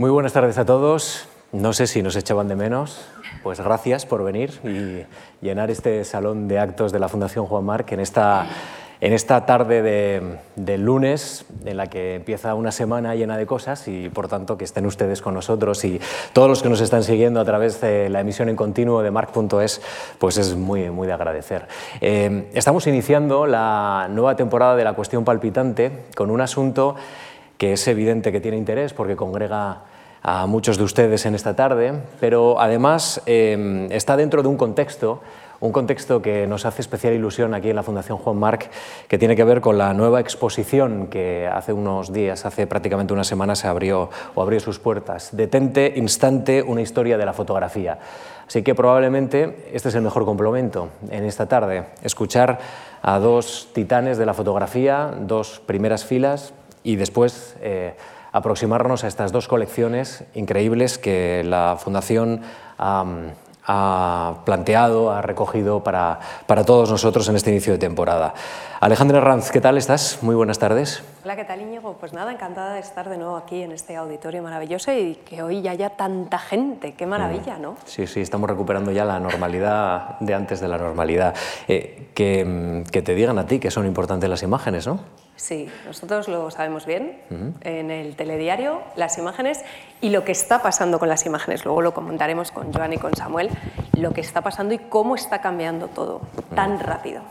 Muy buenas tardes a todos. No sé si nos echaban de menos. Pues gracias por venir y llenar este salón de actos de la Fundación Juan Marc en esta, en esta tarde de, lunes en la que empieza una semana llena de cosas y por tanto que estén ustedes con nosotros y todos los que nos están siguiendo a través de la emisión en continuo de marc.es pues es muy, muy de agradecer. Eh, estamos iniciando la nueva temporada de La Cuestión Palpitante con un asunto que es evidente que tiene interés porque congrega a muchos de ustedes en esta tarde, pero además eh, está dentro de un contexto, un contexto que nos hace especial ilusión aquí en la Fundación Juan Marc, que tiene que ver con la nueva exposición que hace unos días, hace prácticamente una semana, se abrió o abrió sus puertas. Detente, instante, una historia de la fotografía. Así que probablemente este es el mejor complemento en esta tarde, escuchar a dos titanes de la fotografía, dos primeras filas y después... Eh, aproximarnos a estas dos colecciones increíbles que la Fundación ha planteado, ha recogido para, para, todos nosotros en este inicio de temporada. Alejandra Ranz, ¿qué tal estás? Muy buenas tardes. Hola, ¿qué tal Íñigo? Pues nada, encantada de estar de nuevo aquí en este auditorio maravilloso y que hoy ya haya tanta gente, qué maravilla, ¿no? Sí, sí, estamos recuperando ya la normalidad de antes de la normalidad. Eh, que, que te digan a ti que son importantes las imágenes, ¿no? Sí, nosotros lo sabemos bien en el telediario, las imágenes y lo que está pasando con las imágenes. Luego lo comentaremos con Joan y con Samuel, lo que está pasando y cómo está cambiando todo tan rápido.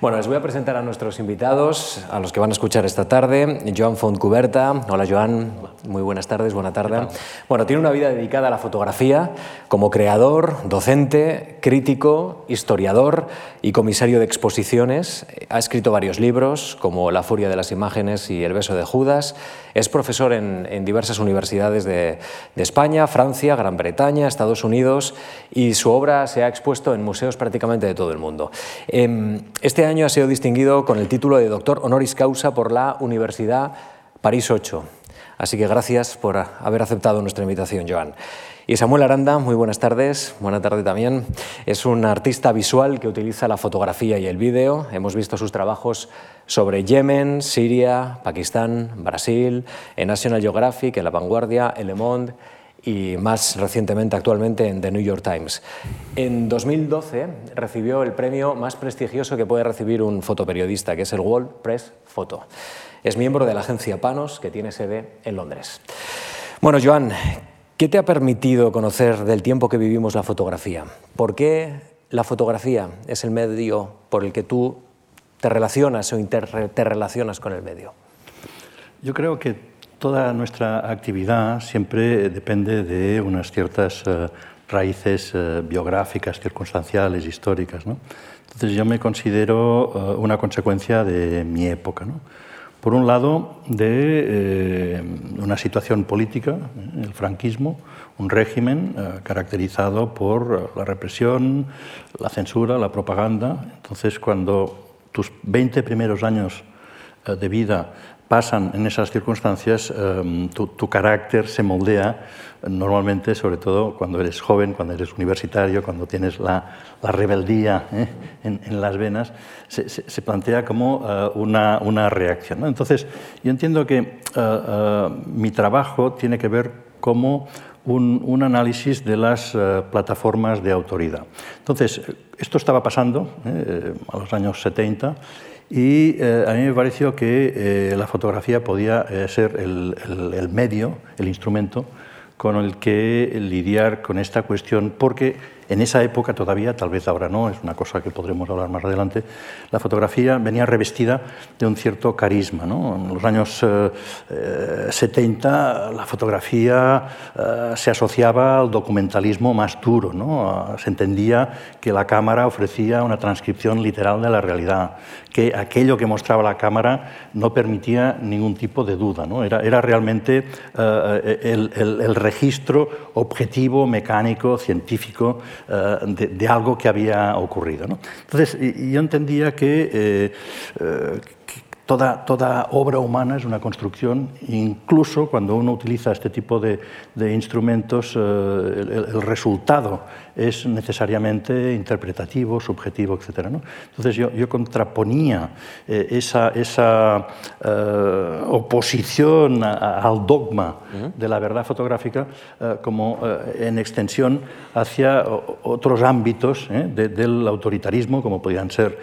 Bueno, les voy a presentar a nuestros invitados, a los que van a escuchar esta tarde. Joan Fontcuberta. Hola, Joan. Muy buenas tardes, buena tarde. Bueno, tiene una vida dedicada a la fotografía como creador, docente, crítico, historiador y comisario de exposiciones. Ha escrito varios libros como La de las imágenes y El beso de Judas. Es profesor en, diversas universidades de, España, Francia, Gran Bretaña, Estados Unidos y su obra se ha expuesto en museos prácticamente de todo el mundo. Em, este año ha sido distinguido con el título de doctor honoris causa por la Universidad París 8. Así que gracias por haber aceptado nuestra invitación, Joan. Y Samuel Aranda, muy buenas tardes, buena tarde también. Es un artista visual que utiliza la fotografía y el vídeo. Hemos visto sus trabajos sobre Yemen, Siria, Pakistán, Brasil, en National Geographic, en La Vanguardia, en Le Monde y más recientemente actualmente en The New York Times. En 2012 recibió el premio más prestigioso que puede recibir un fotoperiodista, que es el World Press Photo. Es miembro de la agencia Panos, que tiene sede en Londres. Bueno, Joan, ¿Qué te ha permitido conocer del tiempo que vivimos la fotografía? ¿Por qué la fotografía es el medio por el que tú te relacionas o te relacionas con el medio? Yo creo que toda nuestra actividad siempre depende de unas ciertas eh, raíces eh, biográficas, circunstanciales, históricas. Entonces yo me considero eh, una consecuencia de mi época. ¿no? Por un lado, de eh, una situación política, eh, el franquismo, un régimen eh, caracterizado por la represión, la censura, la propaganda. Entonces, cuando tus 20 primeros años de vida pasan en esas circunstancias, tu, carácter se moldea normalmente, sobre todo cuando eres joven, cuando eres universitario, cuando tienes la, rebeldía ¿eh? en, las venas, se, plantea como eh, una, una, reacción. Entonces, yo entiendo que eh, mi trabajo tiene que ver como un, un análisis de las plataformas de autoridad. Entonces, esto estaba pasando a los años 70 y a mí me pareció que la fotografía podía ser el, el, medio, el instrumento con el que lidiar con esta cuestión, porque en esa época todavía, tal vez ahora no, es una cosa que podremos hablar más adelante, la fotografía venía revestida de un cierto carisma. En los años 70 eh, la fotografía eh, se asociaba al documentalismo más duro. ¿no? Se entendía que la cámara ofrecía una transcripción literal de la realidad, que aquello que mostraba la cámara no permitía ningún tipo de duda. Era, realmente eh, el registro objetivo, mecánico, científico eh, de, algo que había ocurrido. Entonces, yo entendía que, eh, eh, toda, toda obra humana es una construcción, incluso cuando uno utiliza este tipo de, de instrumentos, el, resultado es necesariamente interpretativo, subjetivo, etc. ¿no? Entonces yo, yo contraponía eh, esa, esa eh, oposición a, al dogma de la verdad fotográfica eh, como en extensión hacia otros ámbitos de, del autoritarismo, como podían ser,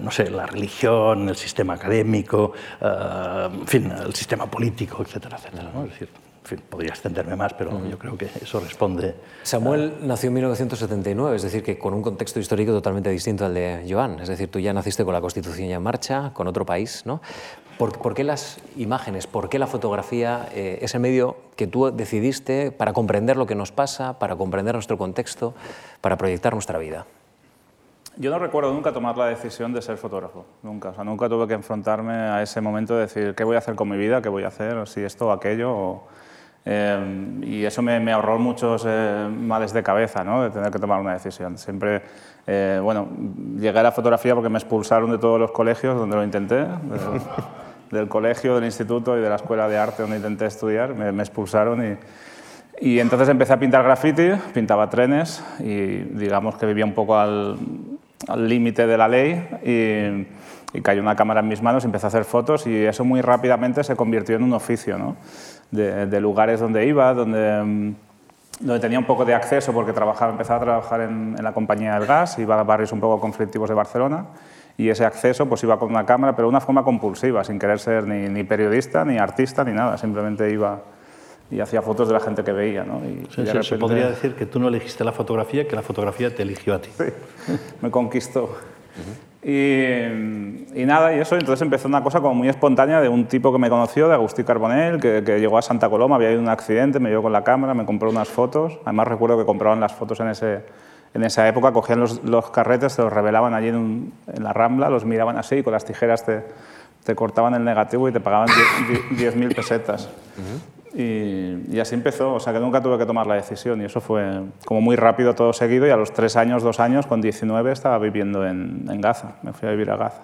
no sé, la religión, el sistema académico, en fin, el sistema político, etcétera, etcétera. ¿no? Es decir, en fin, podría extenderme más, pero yo creo que eso responde. Samuel a... nació en 1979, es decir, que con un contexto histórico totalmente distinto al de Joan. Es decir, tú ya naciste con la Constitución ya en marcha, con otro país, ¿no? ¿Por, por qué las imágenes, por qué la fotografía, eh, ese medio que tú decidiste para comprender lo que nos pasa, para comprender nuestro contexto, para proyectar nuestra vida? Yo no recuerdo nunca tomar la decisión de ser fotógrafo, nunca. O sea, nunca tuve que enfrentarme a ese momento de decir qué voy a hacer con mi vida, qué voy a hacer, si esto o aquello. O, eh, y eso me, me, ahorró muchos eh, males de cabeza, ¿no? de tener que tomar una decisión. Siempre, eh, bueno, llegué a la fotografía porque me expulsaron de todos los colegios donde lo intenté, del, colegio, del instituto y de la escuela de arte donde intenté estudiar, me, me expulsaron y, y entonces empecé a pintar graffiti, pintaba trenes y digamos que vivía un poco al límite de la ley y, y, cayó una cámara en mis manos y empecé a hacer fotos y eso muy rápidamente se convirtió en un oficio. ¿no? de, de lugares donde iba, donde, mm, donde, tenía un poco de acceso porque trabajaba, empezaba a trabajar en, en, la compañía del gas, iba a barrios un poco conflictivos de Barcelona y ese acceso pues iba con una cámara, pero de una forma compulsiva, sin querer ser ni, ni, periodista, ni artista, ni nada, simplemente iba y hacía fotos de la gente que veía. ¿no? Y, sí, y repente... Se podría decir que tú no elegiste la fotografía, que la fotografía te eligió a ti. Sí, me conquistó. Uh -huh. Y, y, nada, y eso, entonces empezó una cosa como muy espontánea de un tipo que me conoció, de Agustín Carbonell, que, que llegó a Santa Coloma, había ido un accidente, me llevó con la cámara, me compró unas fotos. Además recuerdo que compraban las fotos en, ese, en esa época, cogían los, los carretes, se los revelaban allí en, un, en, la Rambla, los miraban así y con las tijeras te, te cortaban el negativo y te pagaban 10.000 pesetas. Uh -huh. Y, así empezó, o sea que nunca tuve que tomar la decisión y eso fue como muy rápido todo seguido. Y a los tres años, dos años, con 19 estaba viviendo en, en Gaza, me fui a vivir a Gaza.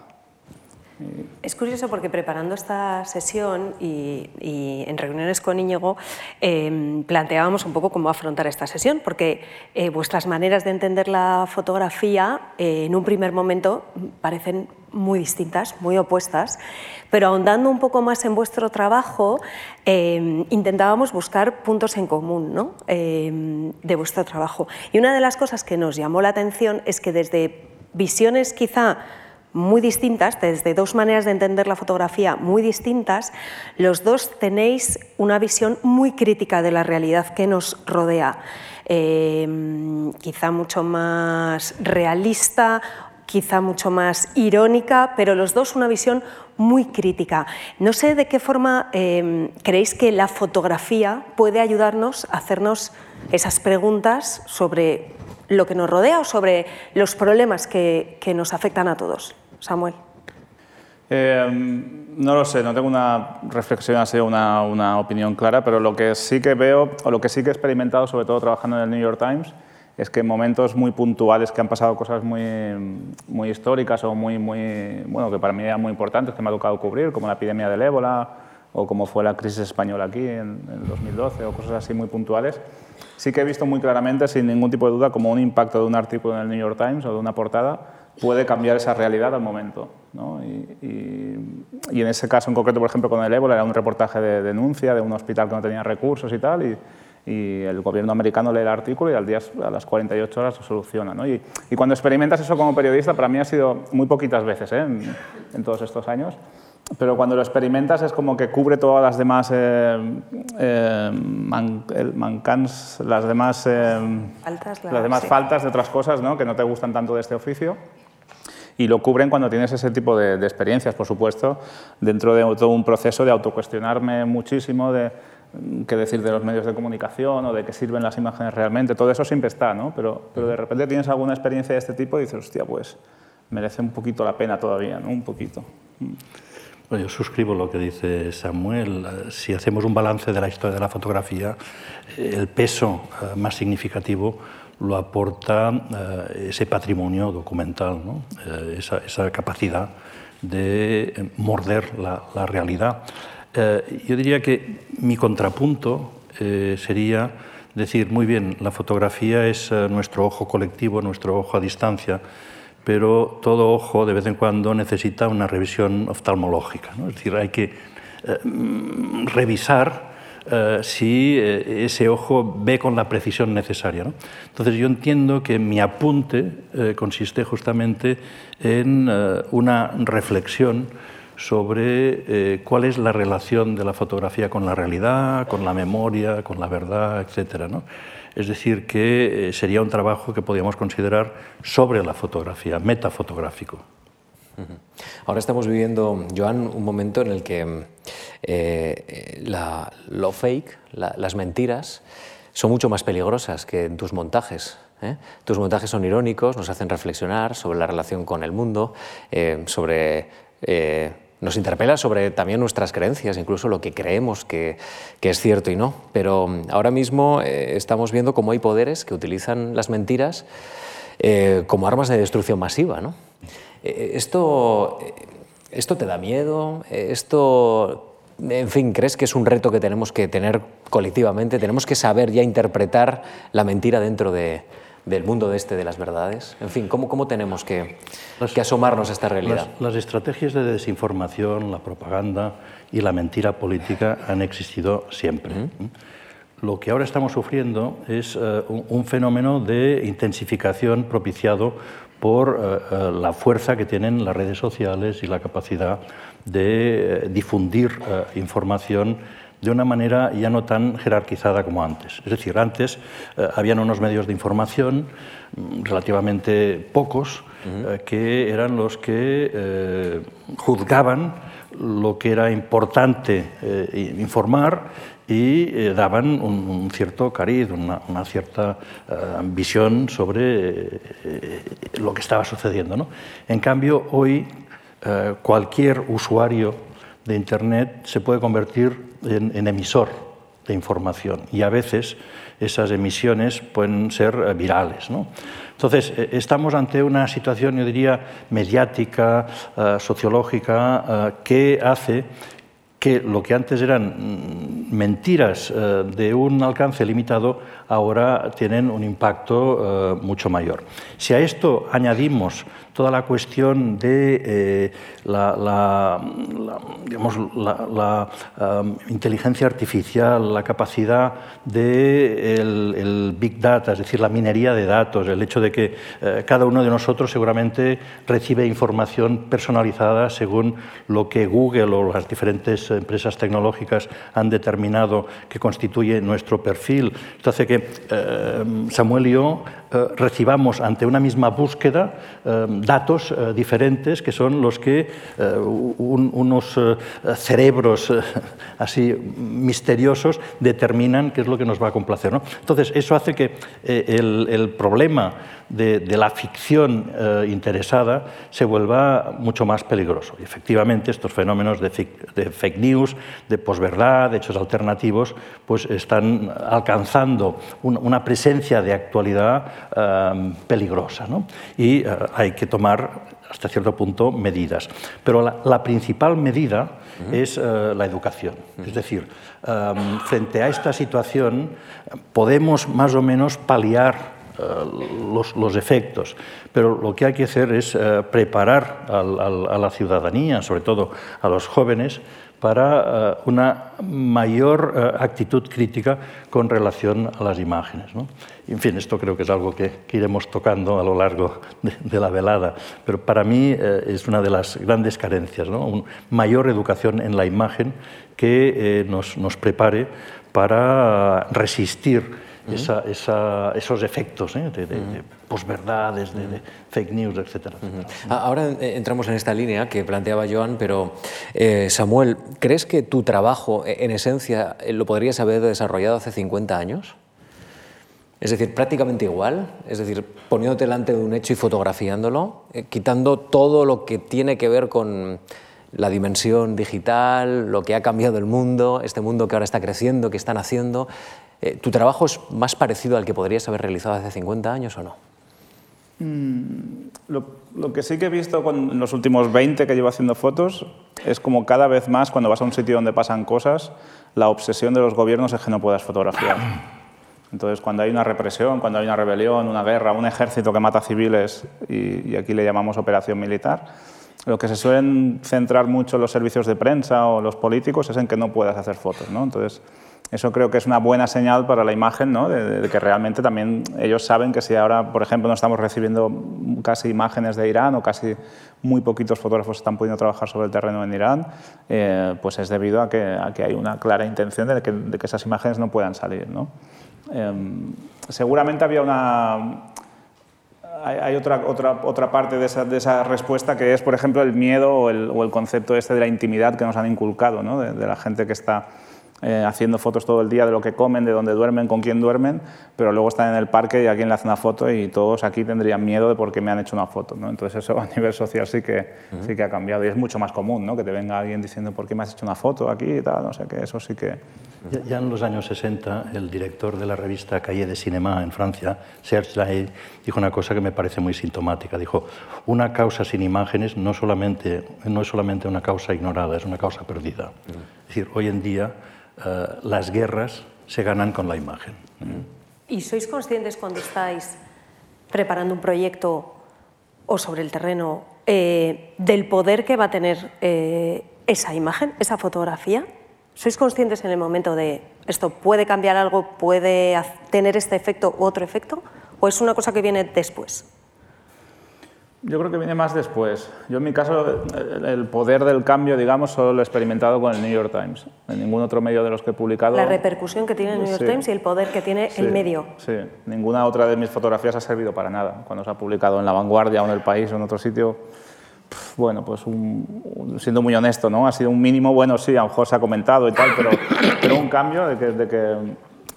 Es curioso porque preparando esta sesión y, en reuniones con Íñigo eh, planteábamos un poco cómo afrontar esta sesión, porque eh, vuestras maneras de entender la fotografía eh, en un primer momento parecen muy distintas, muy opuestas, pero ahondando un poco más en vuestro trabajo, eh, intentábamos buscar puntos en común ¿no? eh, de vuestro trabajo. Y una de las cosas que nos llamó la atención es que desde visiones quizá muy distintas, desde dos maneras de entender la fotografía muy distintas, los dos tenéis una visión muy crítica de la realidad que nos rodea, eh, quizá mucho más realista quizá mucho más irónica, pero los dos una visión muy crítica. No sé de qué forma eh, creéis que la fotografía puede ayudarnos a hacernos esas preguntas sobre lo que nos rodea o sobre los problemas que, que nos afectan a todos. Samuel. Eh, no lo sé, no tengo una reflexión así, una, una opinión clara, pero lo que sí que veo, o lo que sí que he experimentado, sobre todo trabajando en el New York Times, es que en momentos muy puntuales que han pasado cosas muy, muy históricas o muy, muy, bueno, que para mí eran muy importantes, que me ha tocado cubrir, como la epidemia del ébola o como fue la crisis española aquí en, en 2012 o cosas así muy puntuales, sí que he visto muy claramente, sin ningún tipo de duda, como un impacto de un artículo en el New York Times o de una portada puede cambiar esa realidad al momento. ¿no? Y, y, y, en ese caso en concreto, por ejemplo, con el ébola, era un reportaje de denuncia de un hospital que no tenía recursos y tal, y, y el gobierno americano lee el artículo y al día, a las 48 horas lo soluciona. ¿no? Y, cuando experimentas eso como periodista, para mí ha sido muy poquitas veces ¿eh? en, en, todos estos años, pero cuando lo experimentas es como que cubre todas las demás eh, eh, man, mancans, las demás, eh, faltas, las demás sí. faltas de otras cosas ¿no? que no te gustan tanto de este oficio y lo cubren cuando tienes ese tipo de, de, experiencias, por supuesto, dentro de todo un proceso de autocuestionarme muchísimo, de qué decir de los medios de comunicación o de qué sirven las imágenes realmente, todo eso siempre está, ¿no? Pero, pero de repente tienes alguna experiencia de este tipo y dices, hostia, pues merece un poquito la pena todavía, ¿no? Un poquito. Bueno, yo suscribo lo que dice Samuel. Si hacemos un balance de la historia de la fotografía, el peso eh, más significativo lo aporta eh, ese patrimonio documental, ¿no? Eh, esa, capacidad de eh, morder la, realidad. Yo diría que mi contrapunto sería decir, muy bien, la fotografía es nuestro ojo colectivo, nuestro ojo a distancia, pero todo ojo de vez en cuando necesita una revisión oftalmológica. Es decir, hay que mm, revisar eh, si eh, ese ojo ve con la precisión necesaria. Entonces yo entiendo que mi apunte eh, consiste justamente en una reflexión sobre cuál es la relación de la fotografía con la realidad, con la memoria, con la verdad, etc. Es decir, que sería un trabajo que podríamos considerar sobre la fotografía, metafotográfico. Ahora estamos viviendo, Joan, un momento en el que eh, lo fake, las mentiras, son mucho más peligrosas que en tus montajes. ¿eh? Tus montajes son irónicos, nos hacen reflexionar sobre la relación con el mundo, eh, sobre nos interpela sobre también nuestras creencias, incluso lo que creemos que, es cierto y no. Pero ahora mismo estamos viendo cómo hay poderes que utilizan las mentiras como armas de destrucción masiva. ¿no? Eh, ¿Esto, ¿Esto te da miedo? ¿Esto, en fin, crees que es un reto que tenemos que tener colectivamente? ¿Tenemos que saber ya interpretar la mentira dentro de, del mundo de este de las verdades? En fin, ¿cómo, cómo tenemos que, que, asomarnos a esta realidad? Las, estrategias de desinformación, la propaganda y la mentira política han existido siempre. Lo que ahora estamos sufriendo es eh, un, fenómeno de intensificación propiciado por eh, eh, la fuerza que tienen las redes sociales y la capacidad de eh, difundir información de una manera ya no tan jerarquizada como antes. Es decir, antes habían unos medios de información mm, relativamente pocos que eran los que juzgaban lo que era importante informar y eh, daban un, cierto cariz, una, cierta visión sobre eh, lo que estaba sucediendo. ¿no? En cambio, hoy cualquier usuario de Internet se puede convertir en, emisor de información y a veces esas emisiones pueden ser virales. ¿no? Entonces, estamos ante una situación, yo diría, mediática, sociológica, que hace lo que antes eran mm, mentiras eh, de un alcance limitado, ahora tienen un impacto eh, mucho mayor. Si a esto añadimos toda la cuestión de eh, la, inteligencia artificial, la capacidad de el Big Data, es decir, la minería de datos, el hecho de que cada uno de nosotros seguramente recibe información personalizada según lo que Google o las diferentes empresas tecnológicas han determinado que constituye nuestro perfil. Esto hace que eh, Samuel y recibamos ante una misma búsqueda datos eh, diferentes que son los que eh, unos eh, cerebros así misteriosos determinan qué es lo que nos va a complacer. ¿no? Entonces, eso hace que el, problema de, la ficción interesada se vuelva mucho más peligroso. Y efectivamente, estos fenómenos de, fake news, de posverdad, de hechos alternativos, pues están alcanzando una presencia de actualidad peligrosa. ¿no? Y hay que tomar hasta cierto punto medidas. Pero la, principal medida es eh, la educación. Es decir, em, frente a esta situación podemos más o menos paliar eh, los, efectos, pero lo que hay que hacer es eh, preparar a la ciudadanía, sobre todo a los jóvenes, para eh, una mayor eh, actitud crítica con relación a las imágenes. En fin, esto creo que es algo que, iremos tocando a lo largo de, la velada, pero para mí eh, es una de las grandes carencias, ¿no? una mayor educación en la imagen que nos prepare para resistir esos efectos ¿eh? de, posverdades, de, fake news, etc. Ah, ahora eh, entramos en esta línea que planteaba Joan, pero eh, Samuel, ¿crees que tu trabajo, e, en esencia, lo podrías haber desarrollado hace 50 años? Es decir, prácticamente igual, es decir, poniéndote delante de un hecho y fotografiándolo, quitando todo lo que tiene que ver con la dimensión digital, lo que ha cambiado el mundo, este mundo que ahora está creciendo, que están haciendo, eh, ¿Tu trabajo es más parecido al que podrías haber realizado hace 50 años o no? Mm, lo, que sí que he visto con los últimos 20 que llevo haciendo fotos es como cada vez más cuando vas a un sitio donde pasan cosas, la obsesión de los gobiernos es que no puedas fotografiar. Entonces, cuando hay una represión, cuando hay una rebelión, una guerra, un ejército que mata civiles, y, y aquí le llamamos operación militar, lo que se suelen centrar mucho los servicios de prensa o los políticos es en que no puedas hacer fotos. ¿no? Entonces, eso creo que es una buena señal para la imagen, ¿no? de, que realmente también ellos saben que si ahora, por ejemplo, no estamos recibiendo casi imágenes de Irán o casi muy poquitos fotógrafos están pudiendo trabajar sobre el terreno en Irán, eh, pues es debido a que, a que, hay una clara intención de que, de que esas imágenes no puedan salir. ¿no? Em, seguramente había una... Hay, otra, otra, otra parte de esa, de esa, respuesta que es, por ejemplo, el miedo o el, o el, concepto este de la intimidad que nos han inculcado, ¿no? de, de la gente que está eh, haciendo fotos todo el día de lo que comen, de dónde duermen, con quién duermen, pero luego están en el parque y alguien le hace una foto y todos aquí tendrían miedo de por qué me han hecho una foto. ¿no? Entonces eso a nivel social sí que, sí que ha cambiado y es mucho más común ¿no? que te venga alguien diciendo por qué me has hecho una foto aquí y tal, no sé qué, eso sí que... Ya, ya en los años 60 el director de la revista Calle de Cinema en Francia, Serge Lahaye, dijo una cosa que me parece muy sintomática. Dijo, una causa sin imágenes no, solamente, no es solamente una causa ignorada, es una causa perdida. Es decir, hoy en día eh, las guerras se ganan con la imagen. ¿Y sois conscientes cuando estáis preparando un proyecto o sobre el terreno eh, del poder que va a tener eh, esa imagen, esa fotografía? ¿Sois conscientes en el momento de esto puede cambiar algo, puede tener este efecto u otro efecto? ¿O es una cosa que viene después? Yo creo que viene más después. Yo en mi caso el poder del cambio, digamos, solo lo he experimentado con el New York Times. En ningún otro medio de los que he publicado. La repercusión que tiene el New York Sí. Times y el poder que tiene el medio. Sí, ninguna otra de mis fotografías ha servido para nada. Cuando se ha publicado en La Vanguardia o en El País o en otro sitio, bueno, pues un- un- siendo muy honesto, ¿no? Ha sido un mínimo, bueno, sí, a lo mejor se ha comentado y tal, pero, pero un cambio de que, de que,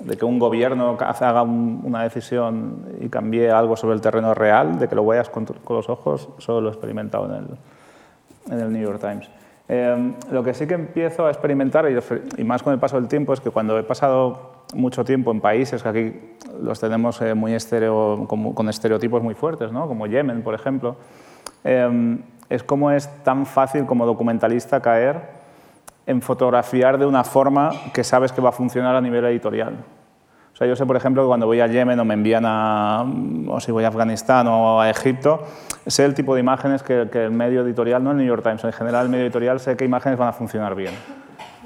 de que un gobierno haga un- una decisión y cambie algo sobre el terreno real, de que lo veas con, los ojos, solo lo he experimentado en el, New York Times. Eh, lo que sí que empiezo a experimentar, y, más con el paso del tiempo, es que cuando he pasado mucho tiempo en países que aquí los tenemos eh, muy con estereotipos muy fuertes, ¿no? como Yemen, por ejemplo, eh, es como es tan fácil como documentalista caer en fotografiar de una forma que sabes que va a funcionar a nivel editorial. O sea, yo sé, por ejemplo, que cuando voy a Yemen o me envían a, o si voy a Afganistán o a Egipto, sé el tipo de imágenes que, el medio editorial, no el New York Times, en general el medio editorial sé qué imágenes van a funcionar bien.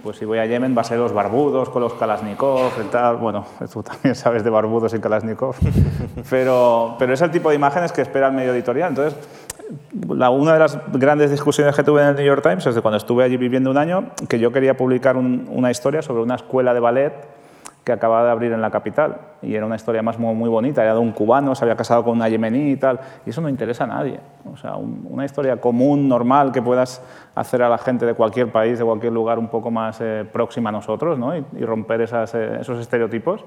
Pues si voy a Yemen va a ser los barbudos con los Kalashnikov y tal. Bueno, tú también sabes de barbudos y Kalashnikov. Pero, pero es el tipo de imágenes que espera el medio editorial. Entonces, la- una de las grandes discusiones que tuve en el New York Times es de cuando estuve allí viviendo un año, que yo quería publicar un- una historia sobre una escuela de ballet que acababa de abrir en la capital. Y era una historia más muy, bonita, era de un cubano, se había casado con una yemení y tal. Y eso no interesa a nadie. O sea, un- una historia común, normal, que puedas hacer a la gente de cualquier país, de cualquier lugar un poco más eh, próxima a nosotros ¿no? y, romper eh, esos estereotipos.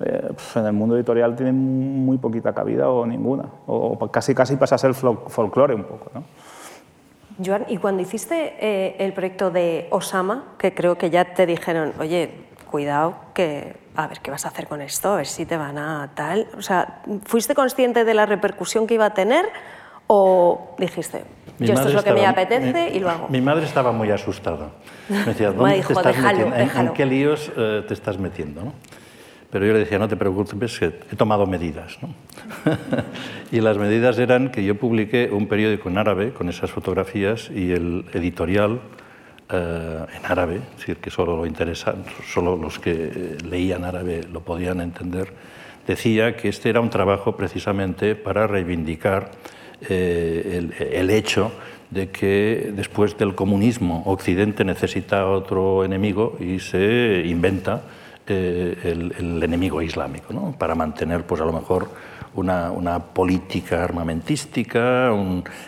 Eh, pf, en el mundo editorial tiene muy poquita cabida o ninguna. O, o casi, casi pasa a ser fol- folclore un poco. ¿no? Joan, y cuando hiciste eh, el proyecto de Osama, que creo que ya te dijeron, oye, cuidado, que a ver qué vas a hacer con esto, a ver si te van a tal. O sea, ¿fuiste consciente de la repercusión que iba a tener o dijiste, Mi yo esto es lo que me apetece mi- y lo hago? Mi madre estaba muy asustada. Me decía, Me ¿dónde dijo, te estás "Déjalo, metiendo? ¿En- ¿En, déjalo". qué líos eh, te estás metiendo? ¿no? Pero yo le decía, no te preocupes, que he tomado medidas. ¿no? y las medidas eran que yo publiqué un periódico en árabe con esas fotografías y el editorial eh, en árabe, es decir, que solo, lo interesa, solo los que leían árabe lo podían entender, decía que este era un trabajo precisamente para reivindicar eh, el, el hecho de que después del comunismo Occidente necesita otro enemigo y se inventa eh, el, enemigo islámico, ¿no? para mantener pues a lo mejor una, política armamentística,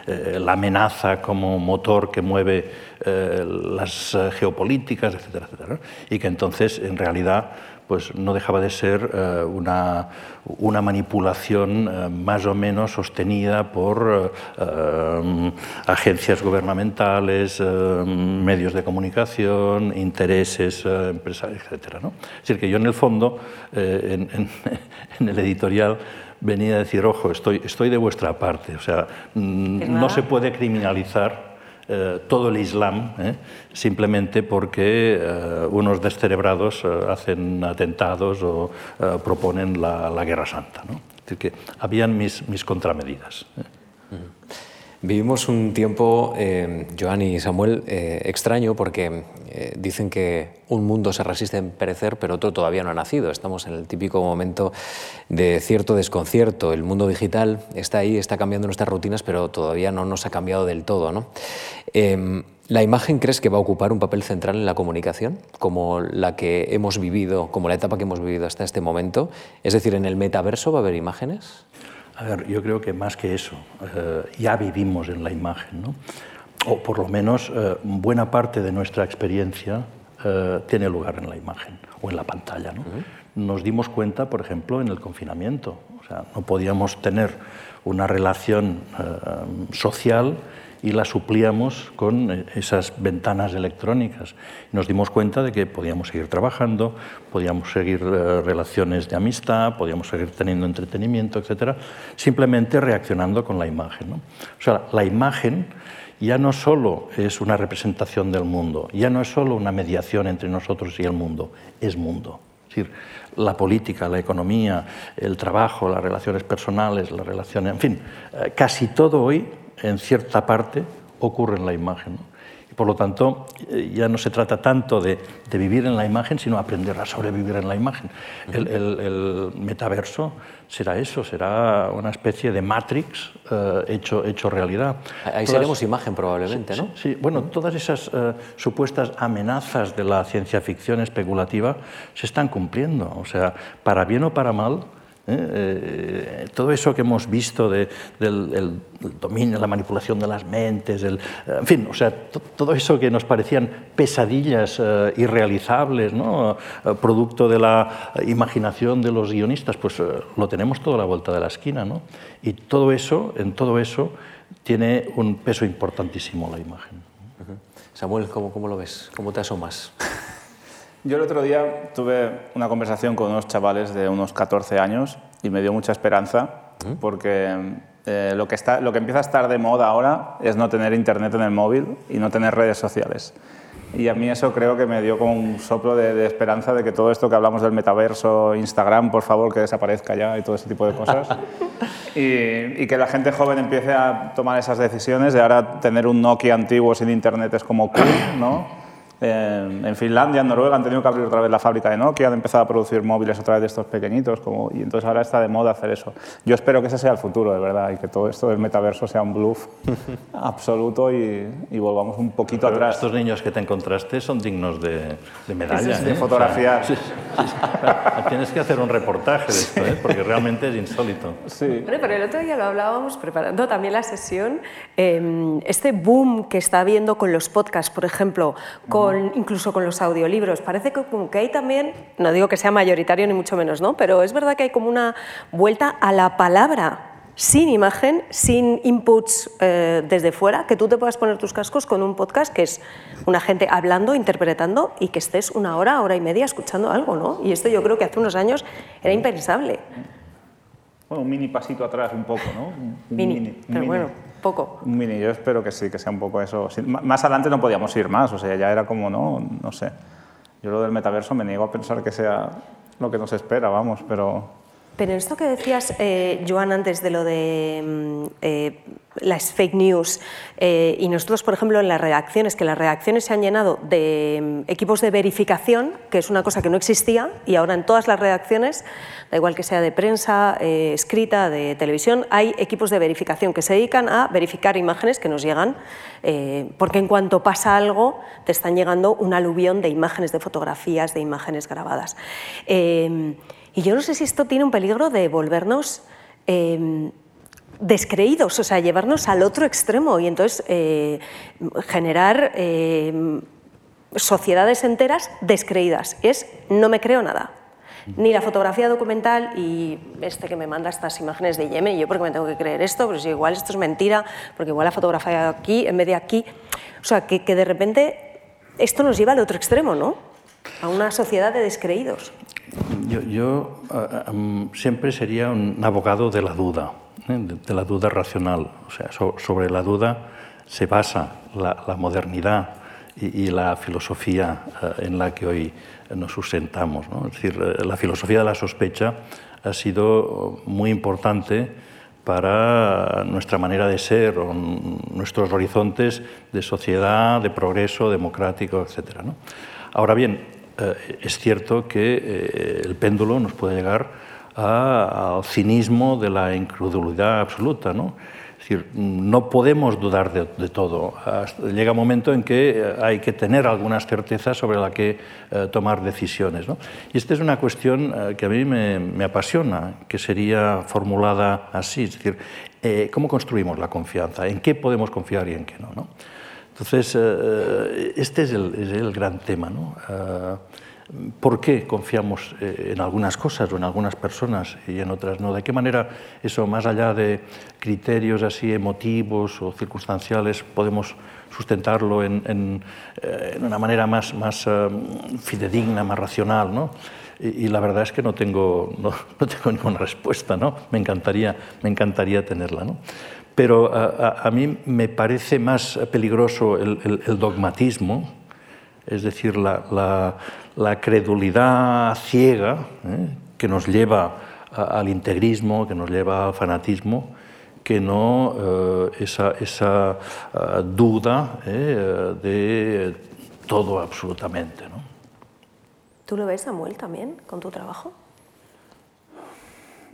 eh, la amenaza como motor que mueve eh, las geopolíticas, etcétera, etcétera. ¿no? Y que entonces en realidad pues no dejaba de ser eh, una, una, manipulación eh, más o menos sostenida por eh, agencias gubernamentales, medios de comunicación, intereses empresarios, etc. ¿no? Es decir, que yo en el fondo, en, en, el editorial, venía a decir, ojo, estoy, estoy de vuestra parte, o sea, mm, no se puede criminalizar eh, todo el Islam ¿eh? simplemente porque eh, unos descerebrados hacen atentados o proponen la, Guerra Santa. ¿no? Es decir, que habían mis, mis contramedidas. Vivimos un tiempo, Joan y Samuel, extraño porque eh, dicen que un mundo se resiste en perecer, pero otro todavía no ha nacido. Estamos en el típico momento de cierto desconcierto. El mundo digital está ahí, está cambiando nuestras rutinas, pero todavía no nos ha cambiado del todo. ¿no? Em, ¿La imagen crees que va a ocupar un papel central en la comunicación, como la que hemos vivido, como la etapa que hemos vivido hasta este momento? Es decir, ¿en el metaverso va a haber imágenes? A ver, yo creo que más que eso, eh, ya vivimos en la imagen, ¿no? O por lo menos eh, buena parte de nuestra experiencia eh, tiene lugar en la imagen o en la pantalla. ¿no? Nos dimos cuenta, por ejemplo, en el confinamiento. O sea, no podíamos tener una relación social y la suplíamos con eh, esas ventanas electrónicas. Nos dimos cuenta de que podíamos seguir trabajando, podíamos seguir eh, relaciones de amistad, podíamos seguir teniendo entretenimiento, etcétera, simplemente reaccionando con la imagen. O sea, la imagen ya no solo es una representación del mundo, ya no es solo una mediación entre nosotros y el mundo, es mundo. Es decir, la política, la economía, el trabajo, las relaciones personales, las relaciones, en fin, eh, casi todo hoy en cierta parte ocurre en la imagen. Por lo tanto, eh, ya no se trata tanto de, vivir en la imagen, sino aprender a sobrevivir en la imagen. El, metaverso será eso, será una especie de Matrix eh, hecho, hecho realidad. Ahí seremos imagen probablemente, ¿no? Sí, bueno, todas esas eh, supuestas amenazas de la ciencia ficción especulativa se están cumpliendo. O sea, para bien o para mal, ¿eh? Eh, todo eso que hemos visto del el dominio, la manipulación de las mentes, el, en fin, o sea, todo eso que nos parecían pesadillas eh, irrealizables, ¿no? producto de la imaginación de los guionistas, pues lo tenemos todo a la vuelta de la esquina. ¿no? Y todo eso, en todo eso, tiene un peso importantísimo la imagen. Samuel, ¿cómo, cómo lo ves? ¿Cómo te asomas? Yo el otro día tuve una conversación con unos chavales de unos 14 años y me dio mucha esperanza porque eh, lo, que está, lo que empieza a estar de moda ahora es no tener internet en el móvil y no tener redes sociales. Y a mí eso creo que me dio como un soplo de, esperanza de que todo esto que hablamos del metaverso, Instagram, por favor, que desaparezca ya y todo ese tipo de cosas. y, y, que la gente joven empiece a tomar esas decisiones de ahora tener un Nokia antiguo sin internet es como cool, ¿no? En Finlandia, en Noruega han tenido que abrir otra vez la fábrica de Nokia, han empezado a producir móviles otra vez de estos pequeñitos, como, y entonces ahora está de moda hacer eso. Yo espero que ese sea el futuro, de verdad, y que todo esto del metaverso sea un bluff absoluto y, volvamos un poquito atrás. Estos niños que te encontraste son dignos de, de medalla. de ¿eh? fotografía. tienes que hacer un reportaje de esto, ¿eh? porque realmente es insólito. Sí. pero el otro día lo hablábamos preparando también la sesión, em, este boom que está habiendo con los podcasts, por ejemplo, con incluso con los audiolibros. Parece que, como que hay también, no digo que sea mayoritario ni mucho menos, ¿no? pero es verdad que hay como una vuelta a la palabra sin imagen, sin inputs eh, desde fuera, que tú te puedas poner tus cascos con un podcast que es una gente hablando, interpretando y que estés una hora, hora y media escuchando algo, ¿no? Y esto yo creo que hace unos años era impensable. Bueno, un mini pasito atrás un poco, ¿no? mini, pero bueno poco. Un mini, yo espero que sí, que sea un poco eso. Más adelante no podíamos ir más, o sea, ya era como, no, no sé. Yo lo del metaverso me niego a pensar que sea lo que nos espera, vamos, pero... Pero esto que decías, eh, Joan, antes de lo de mm, eh, las fake news, eh, y nosotros, por ejemplo, en las redacciones, que las redacciones se han llenado de mm, equipos de verificación, que es una cosa que no existía, y ahora en todas las redacciones, da igual que sea de prensa, escrita, de televisión, hay equipos de verificación que se dedican a verificar imágenes que nos llegan, porque en cuanto pasa algo, te están llegando un aluvión de imágenes, de fotografías, de imágenes grabadas. Y yo no sé si esto tiene un peligro de volvernos em, descreídos, o sea, llevarnos al otro extremo y entonces eh, generar em, sociedades enteras descreídas. Es no me creo nada. Ni la fotografía documental y este que me manda estas imágenes de Yemen, yo porque me tengo que creer esto, pero si igual esto es mentira, porque igual la fotografía aquí en vez de aquí. O sea, que, que de repente esto nos lleva al otro extremo, ¿no? A una sociedad de descreídos. Yo, um, siempre sería un abogado de la duda, ¿eh? de, la duda racional. O sea, so, sobre la duda se basa la, modernidad y, la filosofía uh, en la que hoy nos sustentamos. ¿no? Es decir, la filosofía de la sospecha ha sido muy importante para nuestra manera de ser, nuestros horizontes de sociedad, de progreso democrático, etc. ¿no? Ahora bien, eh, es cierto que eh, el péndulo nos puede llegar al cinismo de la incredulidad absoluta. ¿no? Es decir, no podemos dudar de, todo. Llega un momento en que eh, hay que tener algunas certezas sobre la que tomar decisiones. ¿no? Y esta es una cuestión que a mí me, apasiona, que sería formulada así. Decir, ¿cómo construimos la confianza? ¿En qué podemos confiar y en qué no? Entonces, este es el, es el, gran tema. ¿no? Eh, ¿Por qué confiamos eh, en algunas cosas o en algunas personas y en otras no? ¿De qué manera eso, más allá de criterios así emotivos o circunstanciales, podemos sustentarlo en, en, eh, una manera más, más um, fidedigna, más racional? ¿no? Y, la verdad es que no tengo, no, no tengo ninguna respuesta, ¿no? Me encantaría, me encantaría tenerla, ¿no? Pero a, mí me parece más peligroso el, el, el dogmatismo, es decir, la, la, la credulidad ciega ¿eh? que nos lleva al integrismo, que nos lleva al fanatismo, que no eh, esa, esa uh, duda eh, de todo absolutamente. ¿Tú lo ves, Samuel, también con tu trabajo?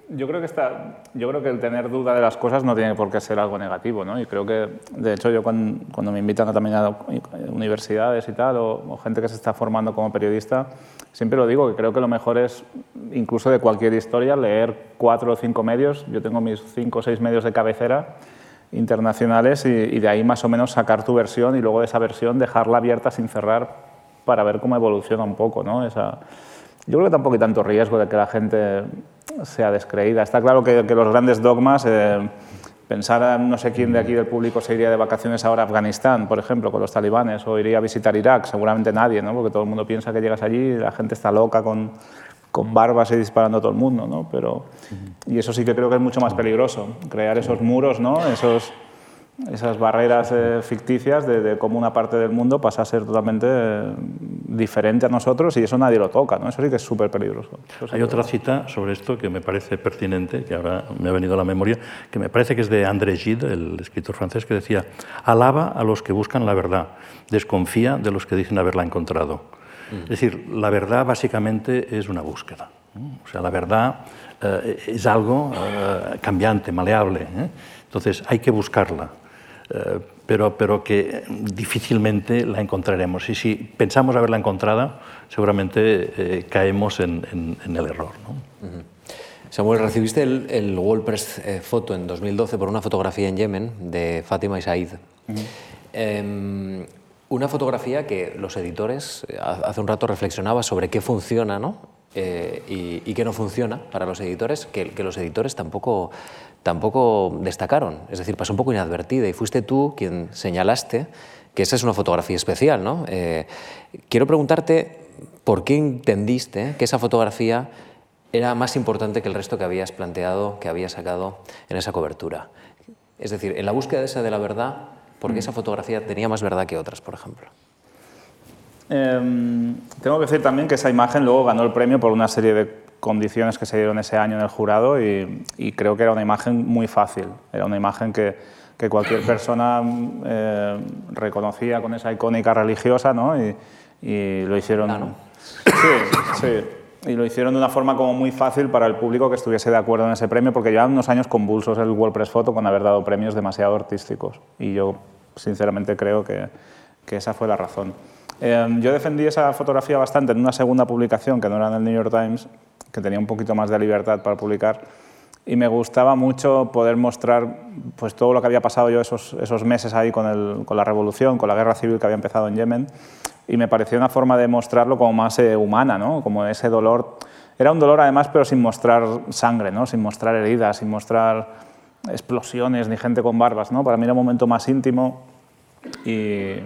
Yo creo que está, yo creo que el tener duda de las cosas no tiene por qué ser algo negativo, ¿no? Y creo que, de hecho, yo cuando, cuando me invitan a, también a universidades y tal, o, o, gente que se está formando como periodista, siempre lo digo, que creo que lo mejor es, incluso de cualquier historia, leer cuatro o cinco medios. Yo tengo mis cinco o seis medios de cabecera internacionales y, y de ahí más o menos sacar tu versión y luego de esa versión dejarla abierta sin cerrar para ver cómo evoluciona un poco, ¿no? Esa, yo creo que tampoco hay tanto riesgo de que la gente sea descreída. Está claro que, los grandes dogmas, eh, pensar no sé quién de aquí del público se iría de vacaciones ahora a Afganistán, por ejemplo, con los talibanes, o iría a visitar Irak, seguramente nadie, ¿no? porque todo el mundo piensa que llegas allí y la gente está loca con, con barbas y disparando a todo el mundo. ¿no? Pero, y eso sí que creo que es mucho más peligroso, crear esos muros, ¿no? esos esas barreras eh, ficticias de, de, cómo una parte del mundo pasa a ser totalmente eh, diferente a nosotros y eso nadie lo toca, ¿no? Eso sí que es súper peligroso. Sí Hay otra cita sobre esto que me parece pertinente, que ahora me ha venido a la memoria, que me parece que es de André Gide, el escritor francés, que decía, alaba a los que buscan la verdad, desconfía de los que dicen haberla encontrado. Mm. Es decir, la verdad básicamente es una búsqueda. ¿no? O sea, la verdad eh, es algo eh, cambiante, maleable. ¿eh? Entonces hay que buscarla. Eh, pero, pero que difícilmente la encontraremos. Y si pensamos haberla encontrada, seguramente eh, caemos en, en, en, el error. ¿no? Uh -huh. Samuel, recibiste el, el World Press eh, Photo en 2012 por una fotografía en Yemen de Fátima y Said. Uh -huh. eh, una fotografía que los editores hace un rato reflexionaba sobre qué funciona ¿no? Eh, y, y, qué no funciona para los editores, que, que los editores tampoco tampoco destacaron, es decir, pasó un poco inadvertida y fuiste tú quien señalaste que esa es una fotografía especial. ¿no? Eh, quiero preguntarte por qué entendiste que esa fotografía era más importante que el resto que habías planteado, que habías sacado en esa cobertura. Es decir, en la búsqueda esa de la verdad, ¿por qué mm. esa fotografía tenía más verdad que otras, por ejemplo? Eh, tengo que decir también que esa imagen luego ganó el premio por una serie de condiciones que se dieron ese año en el jurado y, y creo que era una imagen muy fácil, era una imagen que, que cualquier persona eh, reconocía con esa icónica religiosa ¿no? y, y lo hicieron... Claro. Sí, sí. Y lo hicieron de una forma como muy fácil para el público que estuviese de acuerdo en ese premio, porque llevan unos años convulsos el World Press Photo con haber dado premios demasiado artísticos. Y yo, sinceramente, creo que, que esa fue la razón. Eh, yo defendí esa fotografía bastante en una segunda publicación que no era en el New York Times, que tenía un poquito más de libertad para publicar. Y me gustaba mucho poder mostrar pues, todo lo que había pasado yo esos, esos meses ahí con, el, con la revolución, con la guerra civil que había empezado en Yemen. Y me pareció una forma de mostrarlo como más eh, humana, ¿no? como ese dolor Era un dolor además, pero sin mostrar sangre, ¿no? sin mostrar heridas, sin mostrar explosiones ni gente con barbas. ¿no? Para mí era un momento más íntimo y,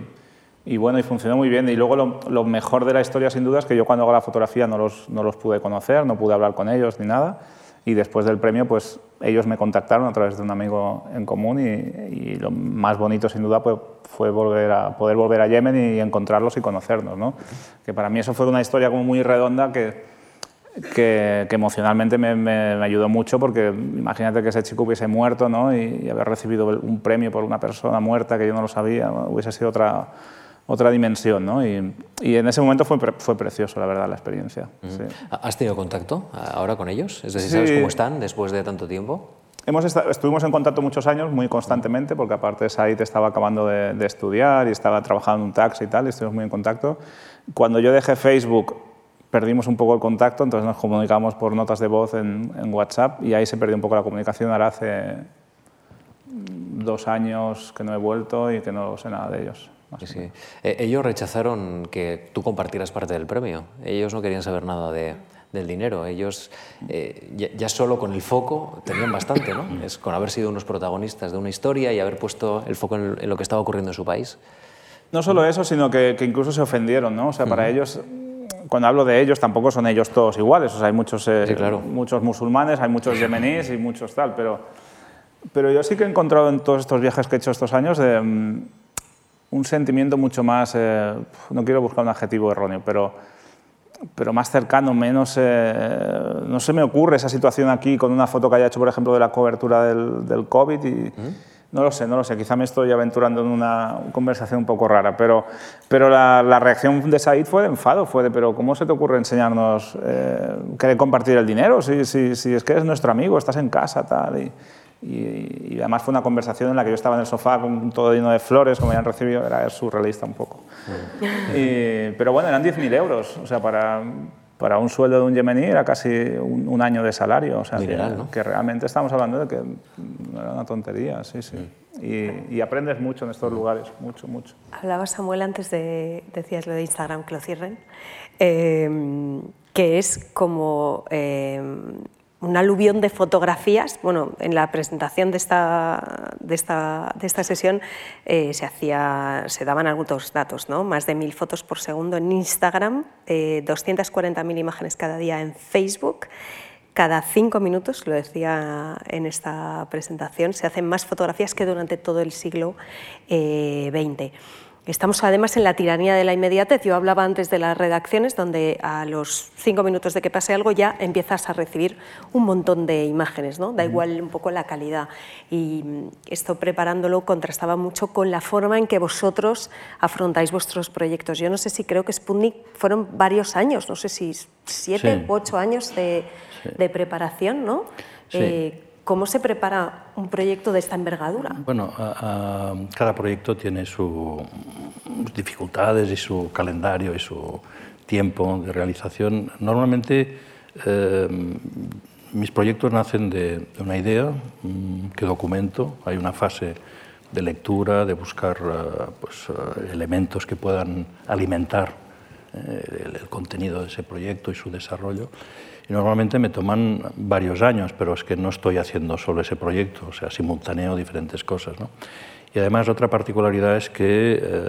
y bueno, y funcionó muy bien. Y luego lo, lo, mejor de la historia, sin duda, es que yo cuando hago la fotografía no los, no los pude conocer, no pude hablar con ellos ni nada. Y después del premio, pues ellos me contactaron a través de un amigo en común y, y lo más bonito, sin duda, pues, fue volver a, poder volver a Yemen y encontrarlos y conocernos. ¿no? Que para mí eso fue una historia como muy redonda que que, que emocionalmente me, me, me, ayudó mucho porque imagínate que ese chico hubiese muerto ¿no? y, y, haber recibido un premio por una persona muerta que yo no lo sabía, ¿no? hubiese sido otra, otra dimensión. ¿no? Y, y, en ese momento fue, fue precioso, la verdad, la experiencia. Uh -huh. sí. ¿Has tenido contacto ahora con ellos? Es decir, ¿sabes sí. cómo están después de tanto tiempo? Hemos estuvimos en contacto muchos años, muy constantemente, porque aparte Said estaba acabando de, de, estudiar y estaba trabajando en un taxi y tal, y estuvimos muy en contacto. Cuando yo dejé Facebook, perdimos un poco el contacto, entonces nos comunicamos por notas de voz en, en, WhatsApp y ahí se perdió un poco la comunicación. Ahora hace dos años que no he vuelto y que no sé nada de ellos. Sí. Eh, ellos rechazaron que tú compartieras parte del premio. Ellos no querían saber nada de, del dinero. Ellos eh, ya, ya, solo con el foco tenían bastante, ¿no? Es con haber sido unos protagonistas de una historia y haber puesto el foco en, en lo que estaba ocurriendo en su país. No solo eso, sino que, que incluso se ofendieron, ¿no? O sea, para uh -huh. ellos cuando hablo de ellos, tampoco son ellos todos iguales. O sea, hay muchos, eh, sí, claro. muchos musulmanes, hay muchos yemeníes y muchos tal, pero, pero yo sí que he encontrado en todos estos viajes que he hecho estos años eh, un sentimiento mucho más, eh, no quiero buscar un adjetivo erróneo, pero, pero más cercano, menos... Eh, no se me ocurre esa situación aquí con una foto que haya hecho, por ejemplo, de la cobertura del, del COVID y... -huh no lo sé, no lo sé. Quizá me estoy aventurando en una conversación un poco rara, pero, pero la, la reacción de Said fue de enfado, fue de, pero ¿cómo se te ocurre enseñarnos, eh, querer compartir el dinero? Si, si, si, es que eres nuestro amigo, estás en casa, tal. Y, y, y, además fue una conversación en la que yo estaba en el sofá con todo lleno de flores, como ya han recibido, era surrealista un poco. Mm. Y, pero bueno, eran 10.000 euros, o sea, para, para un sueldo de un yemení era casi un, un año de salario. O sea, Mineral, que, ¿no? que, realmente estamos hablando de que era una tontería, sí, sí. Mm. Y, y, aprendes mucho en estos lugares, mucho, mucho. Hablaba Samuel antes de, decías lo de Instagram, que lo cierren, eh, que es como... Eh, un aluvión de fotografías. Bueno, en la presentación de esta, de esta, de esta sesión eh, se, hacía, se daban algunos datos, ¿no? más de mil fotos por segundo en Instagram, eh, 240.000 imágenes cada día en Facebook. Cada cinco minutos, lo decía en esta presentación, se hacen más fotografías que durante todo el siglo XX. Eh, Estamos además en la tiranía de la inmediatez. Yo hablaba antes de las redacciones donde a los cinco minutos de que pase algo ya empiezas a recibir un montón de imágenes, ¿no? Da igual un poco la calidad. Y esto preparándolo contrastaba mucho con la forma en que vosotros afrontáis vuestros proyectos. Yo no sé si creo que Sputnik fueron varios años, no sé si siete u sí. ocho años de, sí. de, preparación, ¿no? Sí. Eh, ¿Cómo se prepara un proyecto de esta envergadura? Bueno, cada proyecto tiene sus dificultades y su calendario y su tiempo de realización. Normalmente eh, mis proyectos nacen de, una idea mm, que documento. Hay una fase de lectura, de buscar uh, pues, uh, elementos que puedan alimentar eh, el contenido de ese proyecto y su desarrollo. Y normalmente me toman varios años, pero es que no estoy haciendo solo ese proyecto, o sea, simultaneo diferentes cosas. ¿no? Y además otra particularidad es que eh,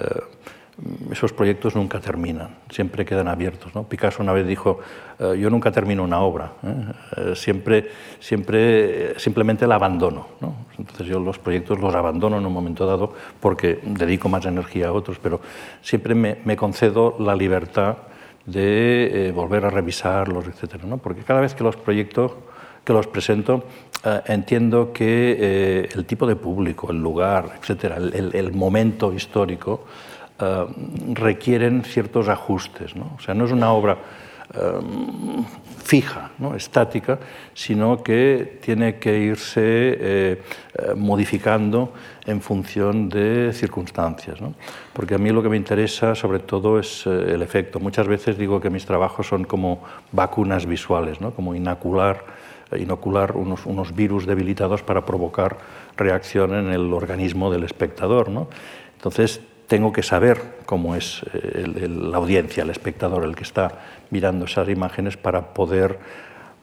esos proyectos nunca terminan, siempre quedan abiertos. ¿no? Picasso una vez dijo, eh, yo nunca termino una obra, ¿eh? siempre, siempre, simplemente la abandono. ¿no? Entonces yo los proyectos los abandono en un momento dado porque dedico más energía a otros, pero siempre me, me concedo la libertad de eh, volver a revisarlos, etcétera, ¿no? Porque cada vez que los proyectos que los presento eh, entiendo que eh, el tipo de público, el lugar, etcétera, el, el momento histórico requieren ciertos ajustes, ¿no? O sea, no es una obra fija, ¿no? estática, sino que tiene que irse eh, eh, modificando en función de circunstancias. ¿no? Porque a mí lo que me interesa sobre todo es eh, el efecto. Muchas veces digo que mis trabajos son como vacunas visuales, ¿no? como inocular, inocular unos, unos, virus debilitados para provocar reacción en el organismo del espectador. Entonces, tengo que saber cómo es la audiencia, el espectador, el que está mirando esas imágenes para poder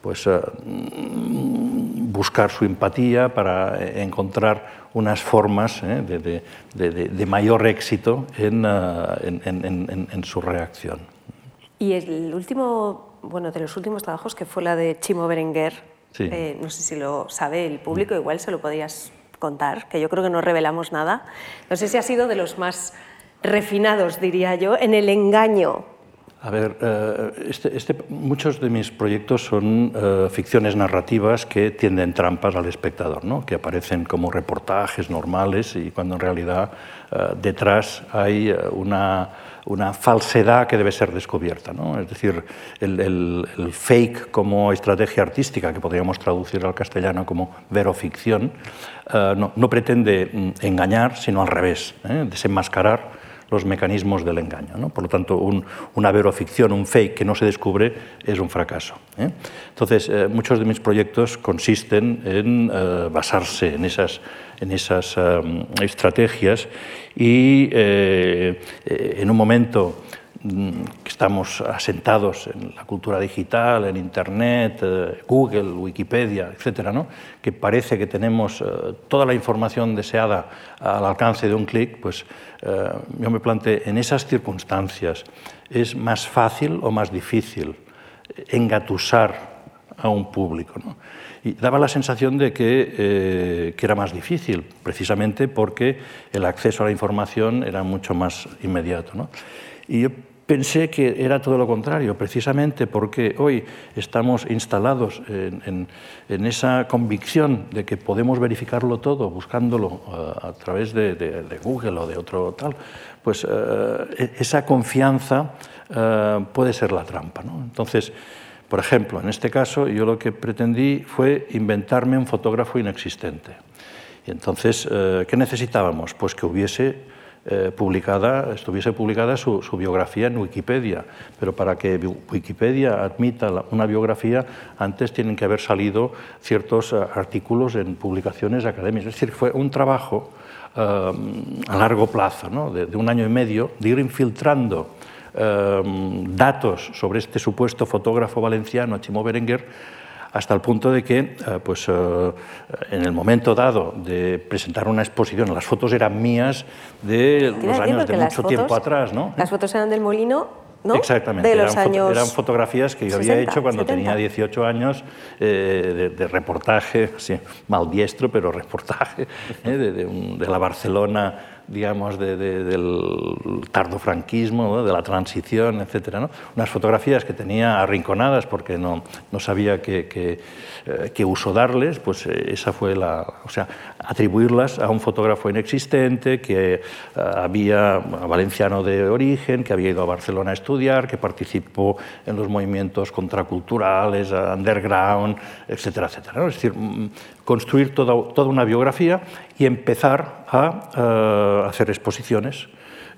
pues, mm, buscar su empatía, para encontrar unas formas de, de, mayor éxito en, en, en, su reacción. Y el último, bueno, de los últimos trabajos, que fue la de Chimo Berenguer, eh, no sé si lo sabe el público, igual se lo podrías contar, que yo creo que no revelamos nada. No sé si ha sido de los más refinados, diría yo, en el engaño. A ver, eh, este, este, muchos de mis proyectos son eh, ficciones narrativas que tienden trampas al espectador, ¿no? que aparecen como reportajes normales y cuando en realidad detrás hay una una falsedad que debe ser descubierta. ¿no? Es decir, el, fake como estrategia artística, que podríamos traducir al castellano como veroficción, eh, no, pretende mm, engañar, sino al revés, ¿eh? desenmascarar los mecanismos del engaño. ¿no? Por lo tanto, una veroficción, un fake que no se descubre es un fracaso. ¿eh? Entonces, muchos de mis proyectos consisten en basarse en esas en esas um, estrategias y eh, eh, en un momento mm, que estamos asentados en la cultura digital, en Internet, eh, Google, Wikipedia, etcétera, ¿no? que parece que tenemos toda la información deseada al alcance de un clic, pues yo me planteé, en esas circunstancias, ¿es más fácil o más difícil engatusar a un público? ¿no? Y daba la sensación de eh, que, era más difícil, precisamente porque el acceso a la información era mucho más inmediato. ¿no? Y yo pensé que era todo lo contrario, precisamente porque hoy estamos instalados en, esa convicción de que podemos verificarlo todo buscándolo eh, a través de, Google o de otro tal, pues eh, e-, esa confianza puede ser la trampa. ¿no? Entonces, por ejemplo, en este caso yo lo que pretendí fue inventarme un fotógrafo inexistente. Y entonces, eh, ¿qué necesitábamos? Pues que hubiese eh, publicada, estuviese publicada su, biografía en Wikipedia. Pero para que Wikipedia admita una biografía, antes tienen que haber salido ciertos eh, artículos en publicaciones académicas. Es decir, fue un trabajo a largo plazo, de, un año y medio, de ir infiltrando Em, datos sobre este supuesto fotógrafo valenciano, Chimo Berenguer, hasta el punto de que, eh, pues, eh, en el momento dado de presentar una exposición, las fotos eran mías de los años de mucho tiempo atrás. ¿no? Las fotos eran del Molino ¿no? Exactamente, de los eran, años eran fotografías que yo había hecho cuando tenía 18 años eh, de, reportaje, así, mal diestro, pero reportaje, de, de, la Barcelona digamos, del tardofranquismo, de la transición, etc. ¿no? Unas fotografías que tenía arrinconadas porque no, no sabía qué, qué, eh, uso darles, pues eh, esa fue la... O sea, atribuirlas a un fotógrafo inexistente que eh, había, valenciano de origen, que había ido a Barcelona a estudiar, que participó en los movimientos contraculturales, underground, etcétera, etcétera. Es decir, mm, construir toda, toda una biografía y empezar a eh, hacer exposiciones.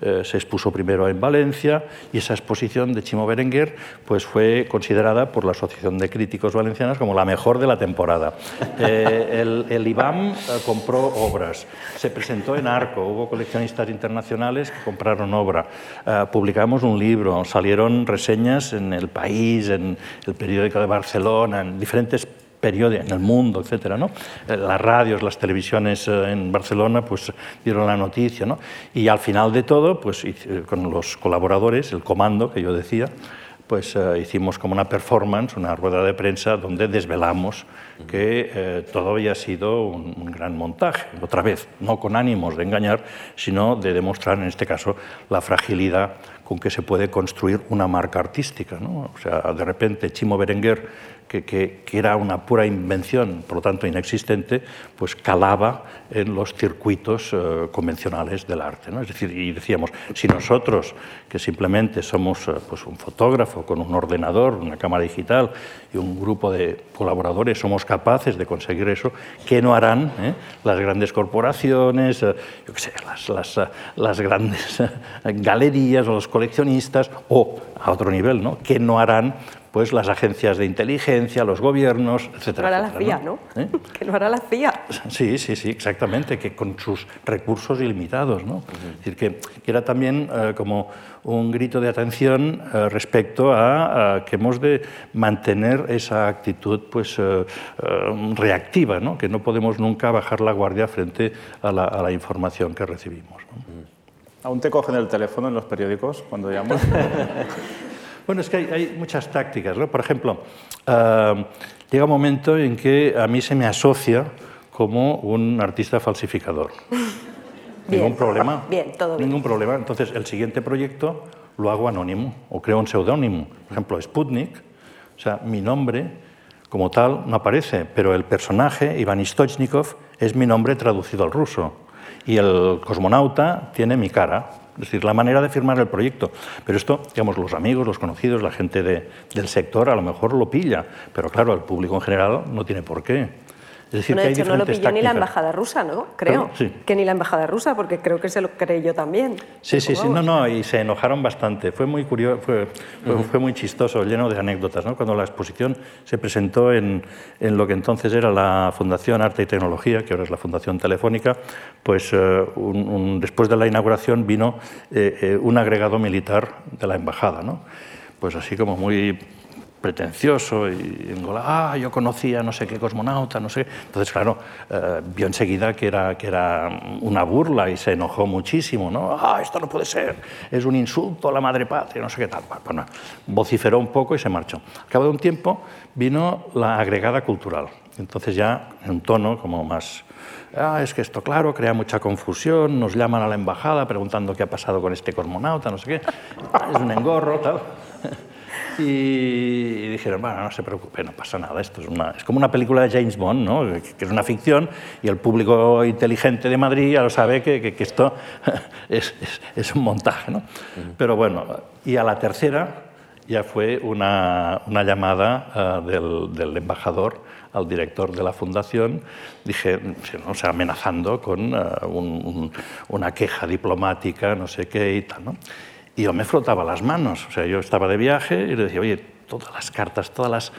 Eh, se expuso primero en Valencia y esa exposición de Chimo Berenguer pues, fue considerada por la Asociación de Críticos Valencianos como la mejor de la temporada. Eh, el, el, IBAM compró obras, se presentó en Arco, hubo coleccionistas internacionales que compraron obra, publicamos un libro, salieron reseñas en El País, en el periódico de Barcelona, en diferentes periódicos en el mundo, etcétera, ¿no? Eh, las radios, las televisiones eh, en Barcelona, pues dieron la noticia, ¿no? Y al final de todo, pues con los colaboradores, el comando que yo decía, pues eh, hicimos como una performance, una rueda de prensa donde desvelamos que todo había sido un, un, gran montaje, otra vez, no con ánimos de engañar, sino de demostrar en este caso la fragilidad con que se puede construir una marca artística. ¿no? O sea, de repente Chimo Berenguer que, era una pura invención, por lo tanto inexistente, pues calaba en los circuitos eh, convencionales del arte. ¿no? Es decir, y decíamos, si nosotros, que simplemente somos eh, pues un fotógrafo con un ordenador, una cámara digital y un grupo de colaboradores, somos capaces de conseguir eso, ¿qué no harán eh? las grandes corporaciones, yo qué sé, las, las, las grandes galerías o los coleccionistas, o a otro nivel, ¿no? ¿qué no harán pues las agencias de inteligencia, los gobiernos, etc. No hará la CIA, ¿no? ¿Eh? Que no hará la CIA. Sí, sí, sí, exactamente, que con sus recursos ilimitados. ¿no? Es decir, que, que era también eh, como un grito de atención eh, respecto a, a, que hemos de mantener esa actitud pues, reactiva, ¿no? que no podemos nunca bajar la guardia frente a la, a la información que recibimos. ¿no? ¿Aún te cogen el teléfono en los periódicos cuando llamas? Bueno, es que hay, hay muchas tácticas. ¿no? Por ejemplo, uh, llega un momento en que a mí se me asocia como un artista falsificador. Bien. Ningún problema. Bien, todo bien. Ningún problema. Entonces, el siguiente proyecto lo hago anónimo o creo un seudónimo. Por ejemplo, Sputnik, o sea, mi nombre como tal no aparece, pero el personaje, Iván Istochnikov, es mi nombre traducido al ruso. Y el cosmonauta tiene mi cara, es decir, la manera de firmar el proyecto. Pero esto, digamos, los amigos, los conocidos, la gente de, del sector a lo mejor lo pilla, pero claro, el público en general no tiene por qué. Es decir, de hecho, no lo pilló ni la embajada rusa, ¿no? Creo. Sí. Que ni la embajada rusa, porque creo que se lo creí yo también. Sí, sí, sí, no, no, y se enojaron bastante. Fue muy curioso, fue, fue, fue muy chistoso, lleno de anécdotas. ¿no? Cuando la exposición se presentó en, en lo que entonces era la Fundación Arte y Tecnología, que ahora es la Fundación Telefónica, pues eh, un- un- después de la inauguración vino eh, eh, un agregado militar de la embajada, ¿no? Pues así como muy pretencioso y engola, ah, yo conocía no sé qué cosmonauta, no sé. Entonces, claro, eh, vio enseguida que era, que era una burla y se enojó muchísimo, ¿no? Ah, esto no puede ser, es un insulto a la madre patria, no sé qué tal. Bueno, vociferó un poco y se marchó. Al cabo de un tiempo vino la agregada cultural. Entonces ya en un tono como más... Ah, es que esto, claro, crea mucha confusión, nos llaman a la embajada preguntando qué ha pasado con este cosmonauta, no sé qué. Es un engorro, tal. Y dijeron, bueno, no se preocupe, no pasa nada, esto es, una, es como una película de James Bond, ¿no? que, es una ficción y el público inteligente de Madrid ya lo sabe que, que- que esto es, es- es un montaje. ¿no? Pero bueno, y a la tercera ya fue una, una llamada ah, del, del embajador al director de la fundación, dije, o sea, amenazando con ah, un- un- una queja diplomática, no sé qué y tal. ¿no? Y yo me frotaba las manos, o sea, yo estaba de viaje y le decía, oye, todas las cartas, todas las,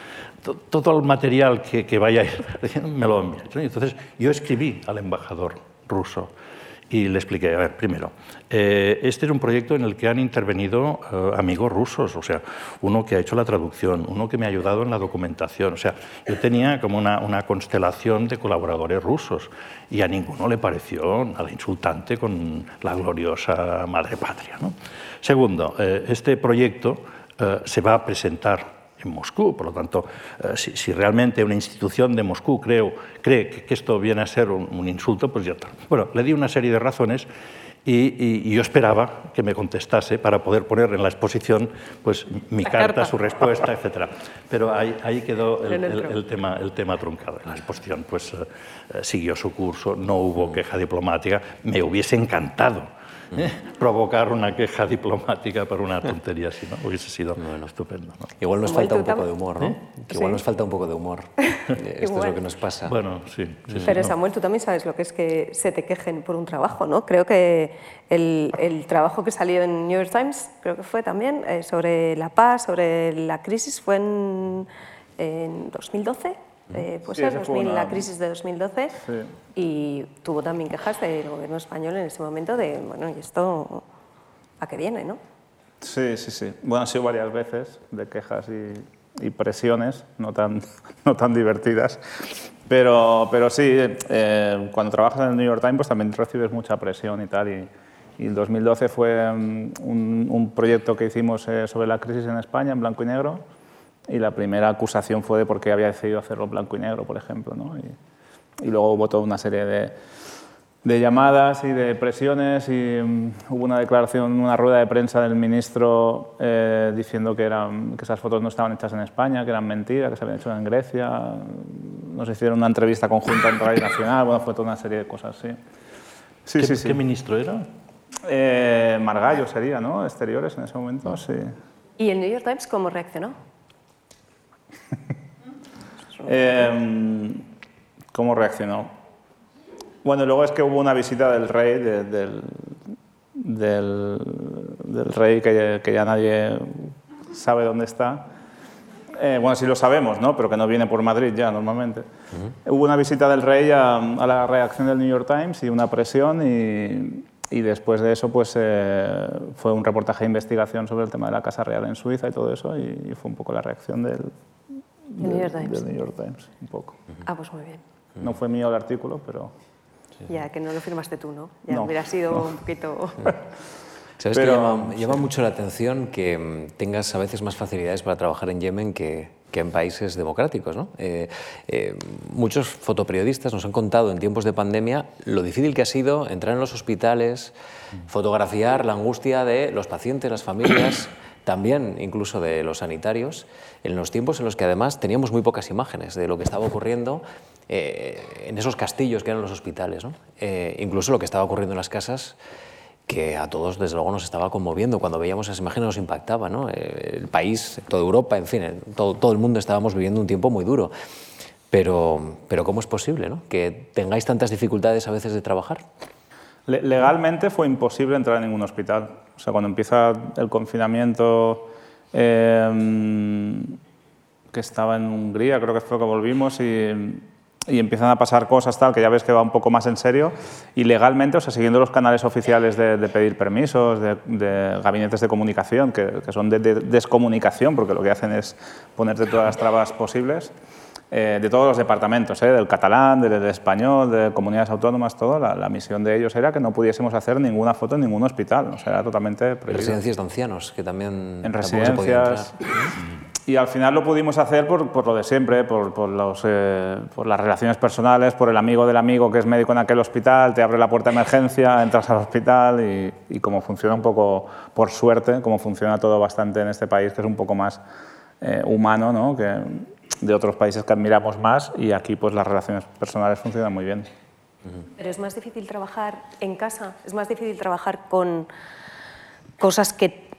to- todo el material que, que vaya a ir, me lo entonces yo escribí al embajador ruso y le expliqué, a ver, primero, eh, este es un proyecto en el que han intervenido eh, amigos rusos, o sea, uno que ha hecho la traducción, uno que me ha ayudado en la documentación, o sea, yo tenía como una, constelación de colaboradores rusos y a ninguno le pareció nada insultante con la gloriosa madre patria. Segundo, eh, este proyecto se va a presentar en Moscú. Por lo tanto, eh, si, si realmente una institución de Moscú creo, cree que, que esto viene a ser un, un insulto, pues ya está. Bueno, le di una serie de razones y, y- y yo esperaba que me contestase para poder poner en la exposición pues, mi carta, carta. su respuesta, etc. Pero ahí, ahí quedó el, el el- tema, el tema truncado. La exposición pues, eh, eh, siguió su curso, no hubo queja diplomática. Me hubiese encantado. ¿Eh? provocar una queja diplomática por una tontería así, ¿no? Hubiese sido estupendo. ¿no? Igual nos Samuel, falta un ¿tú poco de humor, ¿no? ¿Eh? Igual Sí. nos falta un poco de humor. Eh, Esto es lo que nos pasa. Bueno, sí. sí, sí, Pero no. Samuel, tú también sabes lo que es que se te quejen por un trabajo, ¿no? Creo que el, el trabajo que salió en New York Times, creo que fue también, eh, sobre la paz, sobre la crisis, fue en, en 2012, eh, puede Sí, ser, ese fue 2000, una- la crisis de 2012, Sí. y tuvo también quejas del gobierno español en ese momento de, bueno, ¿y esto a qué viene, no? Sí, sí, sí. Bueno, han sido varias veces de quejas y, y presiones, no tan, no tan divertidas. Pero, pero sí, eh, cuando trabajas en el New York Times pues también recibes mucha presión y tal. Y, y el 2012 fue mm, un, un proyecto que hicimos eh, sobre la crisis en España en blanco y negro. Y la primera acusación fue de por qué había decidido hacerlo blanco y negro, por ejemplo. ¿no? Y, y luego hubo toda una serie de, de llamadas y de presiones y mm, hubo una declaración, una rueda de prensa del ministro eh, diciendo que, eran, que esas fotos no estaban hechas en España, que eran mentiras, que se habían hecho en Grecia. Nos hicieron una entrevista conjunta en Radio Nacional, bueno, fue toda una serie de cosas, sí. Sí, ¿Qué, sí, sí. qué ministro era? Eh, Margallo sería, ¿no? Exteriores en ese momento, sí. ¿Y el New York Times cómo reaccionó? Eh, ¿Cómo reaccionó? Bueno, luego es que hubo una visita del rey, de- del, del, del rey que, que ya nadie sabe dónde está, eh, bueno, sí lo sabemos, ¿no? pero que no viene por Madrid ya normalmente. Hubo una visita del rey a, a, la redacción del New York Times y una presión y, y después de eso pues, eh, fue un reportaje de investigación sobre el tema de la Casa Real en Suiza y todo eso y, y fue un poco la reacción del, del, New York Times. del New York Times. Un poco. Ah, pues muy bien. No fue mío el artículo, pero... Ya, que no lo firmaste tú, ¿no? Ya No, hubiera sido no. un poquito... Sabes Pero- que llama, llama mucho la atención que mm, tengas a veces más facilidades para trabajar en Yemen que, que en países democráticos. ¿no? Eh, eh, muchos fotoperiodistas nos han contado en tiempos de pandemia lo difícil que ha sido entrar en los hospitales, fotografiar la angustia de los pacientes, las familias, también incluso de los sanitarios, en los tiempos en los que además teníamos muy pocas imágenes de lo que estaba ocurriendo eh, en esos castillos que eran los hospitales, ¿no? Eh, incluso lo que estaba ocurriendo en las casas que a todos desde luego nos estaba conmoviendo. Cuando veíamos esas imágenes nos impactaba. ¿no? Eh, El país, toda Europa, en fin, todo, todo el mundo estábamos viviendo un tiempo muy duro. Pero, pero ¿cómo es posible que tengáis tantas dificultades a veces de trabajar? Le- Legalmente fue imposible entrar en ningún hospital. O sea, cuando empieza el confinamiento, eh, que estaba en Hungría, creo que fue que volvimos, y, y empiezan a pasar cosas tal, que ya ves que va un poco más en serio, y legalmente, o sea, siguiendo los canales oficiales de, pedir permisos, de, gabinetes de comunicación, que, que son de, de descomunicación, porque lo que hacen es ponerte todas las trabas posibles, eh, de todos los departamentos, ¿eh? del catalán, del, español, de comunidades autónomas, todo, la, la misión de ellos era que no pudiésemos hacer ninguna foto en ningún hospital, o sea, era totalmente prohibido. Residencias de ancianos, que también En residencias. Y al final lo pudimos hacer por, por lo de siempre, por, por los, eh, por las relaciones personales, por el amigo del amigo que es médico en aquel hospital, te abre la puerta de emergencia, entras al hospital y, y como funciona un poco, por suerte, como funciona todo bastante en este país, que es un poco más eh, humano ¿no? que de otros países que admiramos más y aquí pues las relaciones personales funcionan muy bien. Pero es más difícil trabajar en casa, es más difícil trabajar con cosas que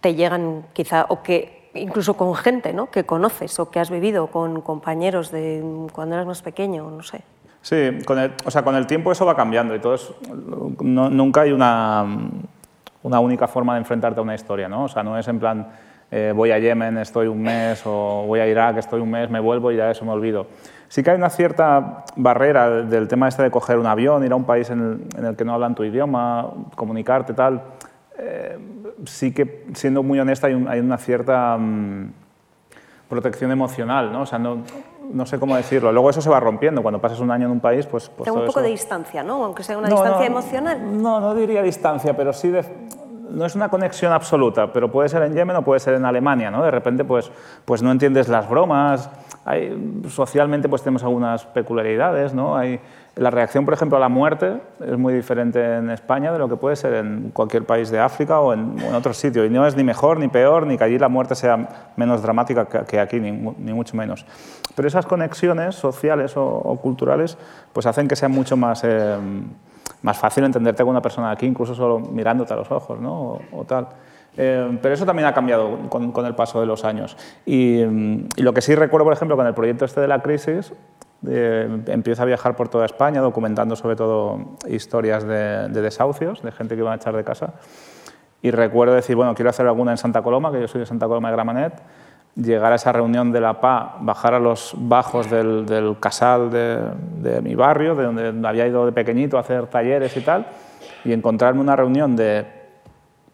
te llegan quizá, o que incluso con gente ¿no? que conoces o que has vivido, con compañeros de cuando eras más pequeño, no sé. Sí, con el, o sea, con el tiempo eso va cambiando y todo es- no- nunca hay una, una única forma de enfrentarte a una historia, ¿no? O sea, no es en plan eh, voy a Yemen, estoy un mes, o voy a Irak, estoy un mes, me vuelvo y ya eso me olvido. Sí que hay una cierta barrera del tema este de coger un avión, ir a un país en el, en el que no hablan tu idioma, comunicarte, tal. Eh, sí que, siendo muy honesta, hay, un- hay una cierta... mm, protección emocional, ¿no? O sea, no, no sé cómo decirlo. Luego eso se va rompiendo. Cuando pasas un año en un país, pues... pues Tengo un todo poco eso- de distancia, ¿no? aunque sea una No, distancia no, emocional. No, no diría distancia, pero sí... de- no es una conexión absoluta, pero puede ser en Yemen o puede ser en Alemania, ¿no? De repente, pues, pues no entiendes las bromas, hay, socialmente pues tenemos algunas peculiaridades, ¿no? Hay, la reacción, por ejemplo, a la muerte es muy diferente en España de lo que puede ser en cualquier país de África o en, en otro sitio. Y no es ni mejor ni peor, ni que allí la muerte sea menos dramática que, que aquí, ni, ni mucho menos. Pero esas conexiones sociales o, o culturales pues hacen que sea mucho más, eh, más fácil entenderte con una persona de aquí, incluso solo mirándote a los ojos ¿no? o, o tal. Eh, pero eso también ha cambiado con, con el paso de los años. Y, mm, y lo que sí recuerdo, por ejemplo, con el proyecto este de la crisis, eh, a viajar por toda España documentando sobre todo historias de, de desahucios, de gente que iba a echar de casa. Y recuerdo decir, bueno, quiero hacer alguna en Santa Coloma, que yo soy de Santa Coloma de Gramanet, llegar a esa reunión de la PA, bajar a los bajos del, del casal de, de mi barrio, de donde había ido de pequeñito a hacer talleres y tal, y encontrarme una reunión de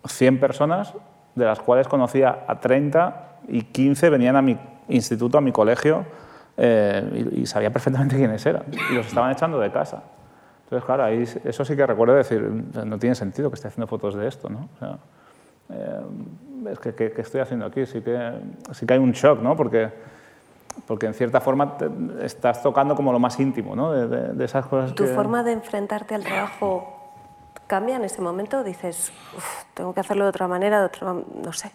100 personas, de las cuales conocía a 30 y 15 venían a mi instituto, a mi colegio, eh, y, y sabía perfectamente quiénes eran, y los estaban echando de casa. Entonces, claro, ahí, eso sí que recuerdo decir, no tiene sentido que esté haciendo fotos de esto, ¿no? O sea, eh, es que, ¿qué, qué estoy haciendo aquí? Sí que, sí que hay un shock, ¿no? Porque, porque en cierta forma te- estás tocando como lo más íntimo, ¿no? De, de- de esas cosas ¿Tu que... forma de enfrentarte al trabajo cambia en ese momento? Dices, "Uf, tengo que hacerlo de otra manera, de otra, no sé.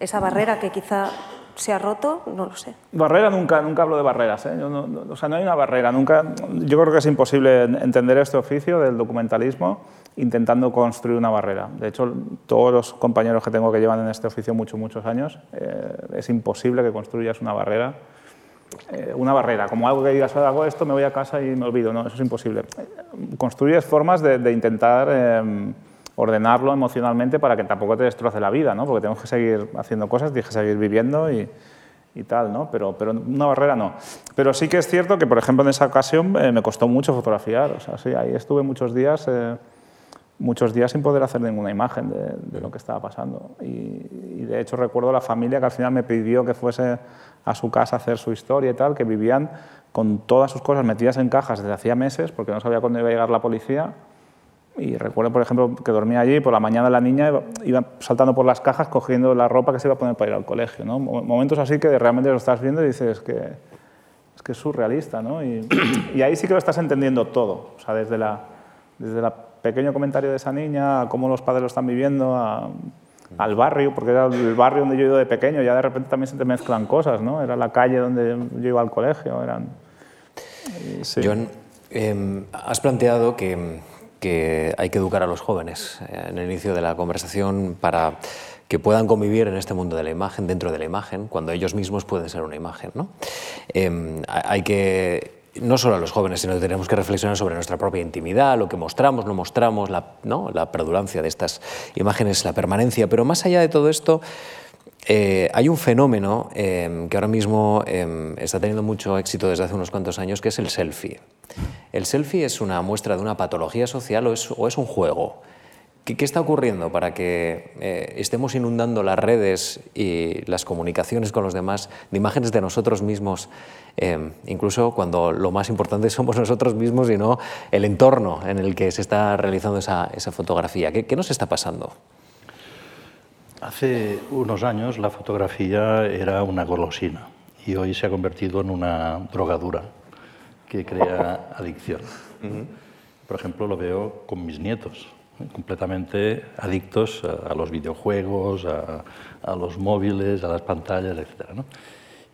Esa barrera que quizá se ha roto, no lo sé. Barrera nunca, nunca hablo de barreras, ¿eh? Yo no, no- o sea, no hay una barrera, nunca, yo creo que es imposible en- entender este oficio del documentalismo intentando construir una barrera. De hecho, todos los compañeros que tengo que llevan en este oficio muchos, muchos años, eh, es imposible que construyas una barrera, eh, una barrera, como algo que digas, "Ah, hago esto, me voy a casa y me olvido, no, eso es imposible. Construyes formas de, de intentar eh, ordenarlo emocionalmente para que tampoco te destroce la vida, ¿no? porque tenemos que seguir haciendo cosas, tienes que seguir viviendo y, y tal, ¿no? Pero, pero una barrera no. Pero sí que es cierto que, por ejemplo, en esa ocasión eh, me costó mucho fotografiar. O sea, sí, ahí estuve muchos días, eh, muchos días sin poder hacer ninguna imagen de, de lo que estaba pasando. Y, y, de hecho recuerdo la familia que al final me pidió que fuese a su casa a hacer su historia y tal, que vivían con todas sus cosas metidas en cajas desde hacía meses porque no sabía cuándo iba a llegar la policía y recuerdo, por ejemplo, que dormía allí y por la mañana la niña iba, saltando por las cajas cogiendo la ropa que se iba a poner para ir al colegio. ¿no? Momentos así que realmente lo estás viendo y dices que es que es surrealista. ¿no? Y, y, ahí sí que lo estás entendiendo todo. O sea, desde la, desde el pequeño comentario de esa niña, a cómo los padres lo están viviendo, al barrio, porque era el barrio donde yo he ido de pequeño, ya de repente también se te mezclan cosas. ¿no? Era la calle donde yo iba al colegio. Eran, sí. John, eh, has planteado que hay que educar a los jóvenes eh, en el inicio de la conversación para que puedan convivir en este mundo de la imagen, dentro de la imagen, cuando ellos mismos pueden ser una imagen. ¿no? Eh, hay que no solo a los jóvenes, sino que tenemos que reflexionar sobre nuestra propia intimidad, lo que mostramos, no mostramos, la, ¿no? la de estas imágenes, la permanencia. Pero más allá de todo esto, eh, hay un fenómeno eh, que ahora mismo eh, está teniendo mucho éxito desde hace unos cuantos años, que es el selfie. ¿El selfie es una muestra de una patología social o es un juego? ¿Qué, ¿Qué, está ocurriendo para que eh, estemos inundando las redes y las comunicaciones con los demás de imágenes de nosotros mismos, eh, incluso cuando lo más importante somos nosotros mismos y no el entorno en el que se está realizando esa, esa fotografía? ¿Qué, ¿Qué nos está pasando? Hace unos años la fotografía era una golosina y hoy se ha convertido en una drogadura que crea adicción. Por ejemplo, lo veo con mis nietos. Completamente adictos a, los videojuegos, a, los móviles, a las pantallas, etc.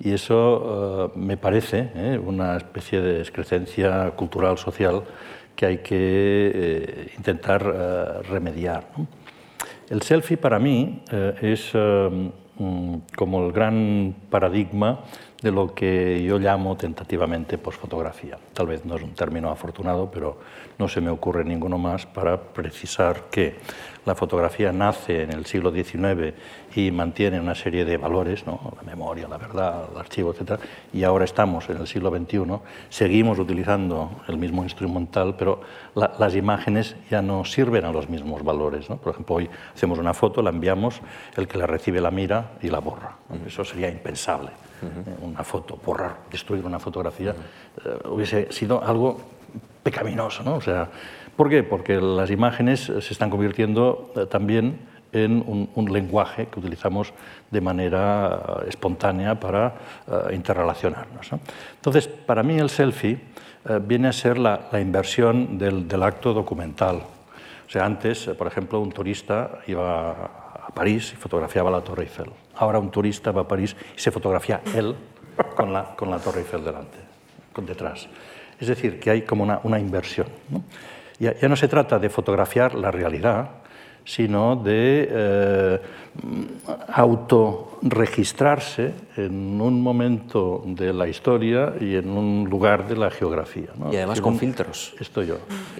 Y eso uh, me parece ¿eh? una especie de excrescencia cultural, social, que hay que eh, intentar remediar. El selfie para mí eh, es eh, como el gran paradigma de lo que yo llamo tentativamente posfotografía. Tal vez no es un término afortunado, pero no se me ocurre ninguno más para precisar que la fotografía nace en el siglo XIX y mantiene una serie de valores, ¿no? la memoria, la verdad, el archivo, etc. Y ahora estamos en el siglo XXI, seguimos utilizando el mismo instrumental, pero la, las imágenes ya no sirven a los mismos valores. Por ejemplo, hoy hacemos una foto, la enviamos, el que la recibe la mira y la borra. Eso sería impensable. Uh -huh. Una foto, borrar, destruir una fotografía, uh -huh. eh, hubiese sido algo pecaminoso. ¿no? O sea, ¿Por qué? Porque las imágenes se están convirtiendo eh, también en un, un, lenguaje que utilizamos de manera espontánea para uh, interrelacionarnos. ¿no? Entonces, para mí el selfie uh, viene a ser la, la inversión del, del, acto documental. O sea, antes, por ejemplo, un turista iba a París y fotografiaba la Torre Eiffel. Ahora un turista va a París y se fotografía él con la, con la Torre Eiffel delante, con detrás. Es decir, que hay como una, una inversión. Ya, ya, no se trata de fotografiar la realidad, sino de eh, autorregistrarse en un momento de la historia y en un lugar de la geografía. ¿no? Y además con filtros. Esto yo.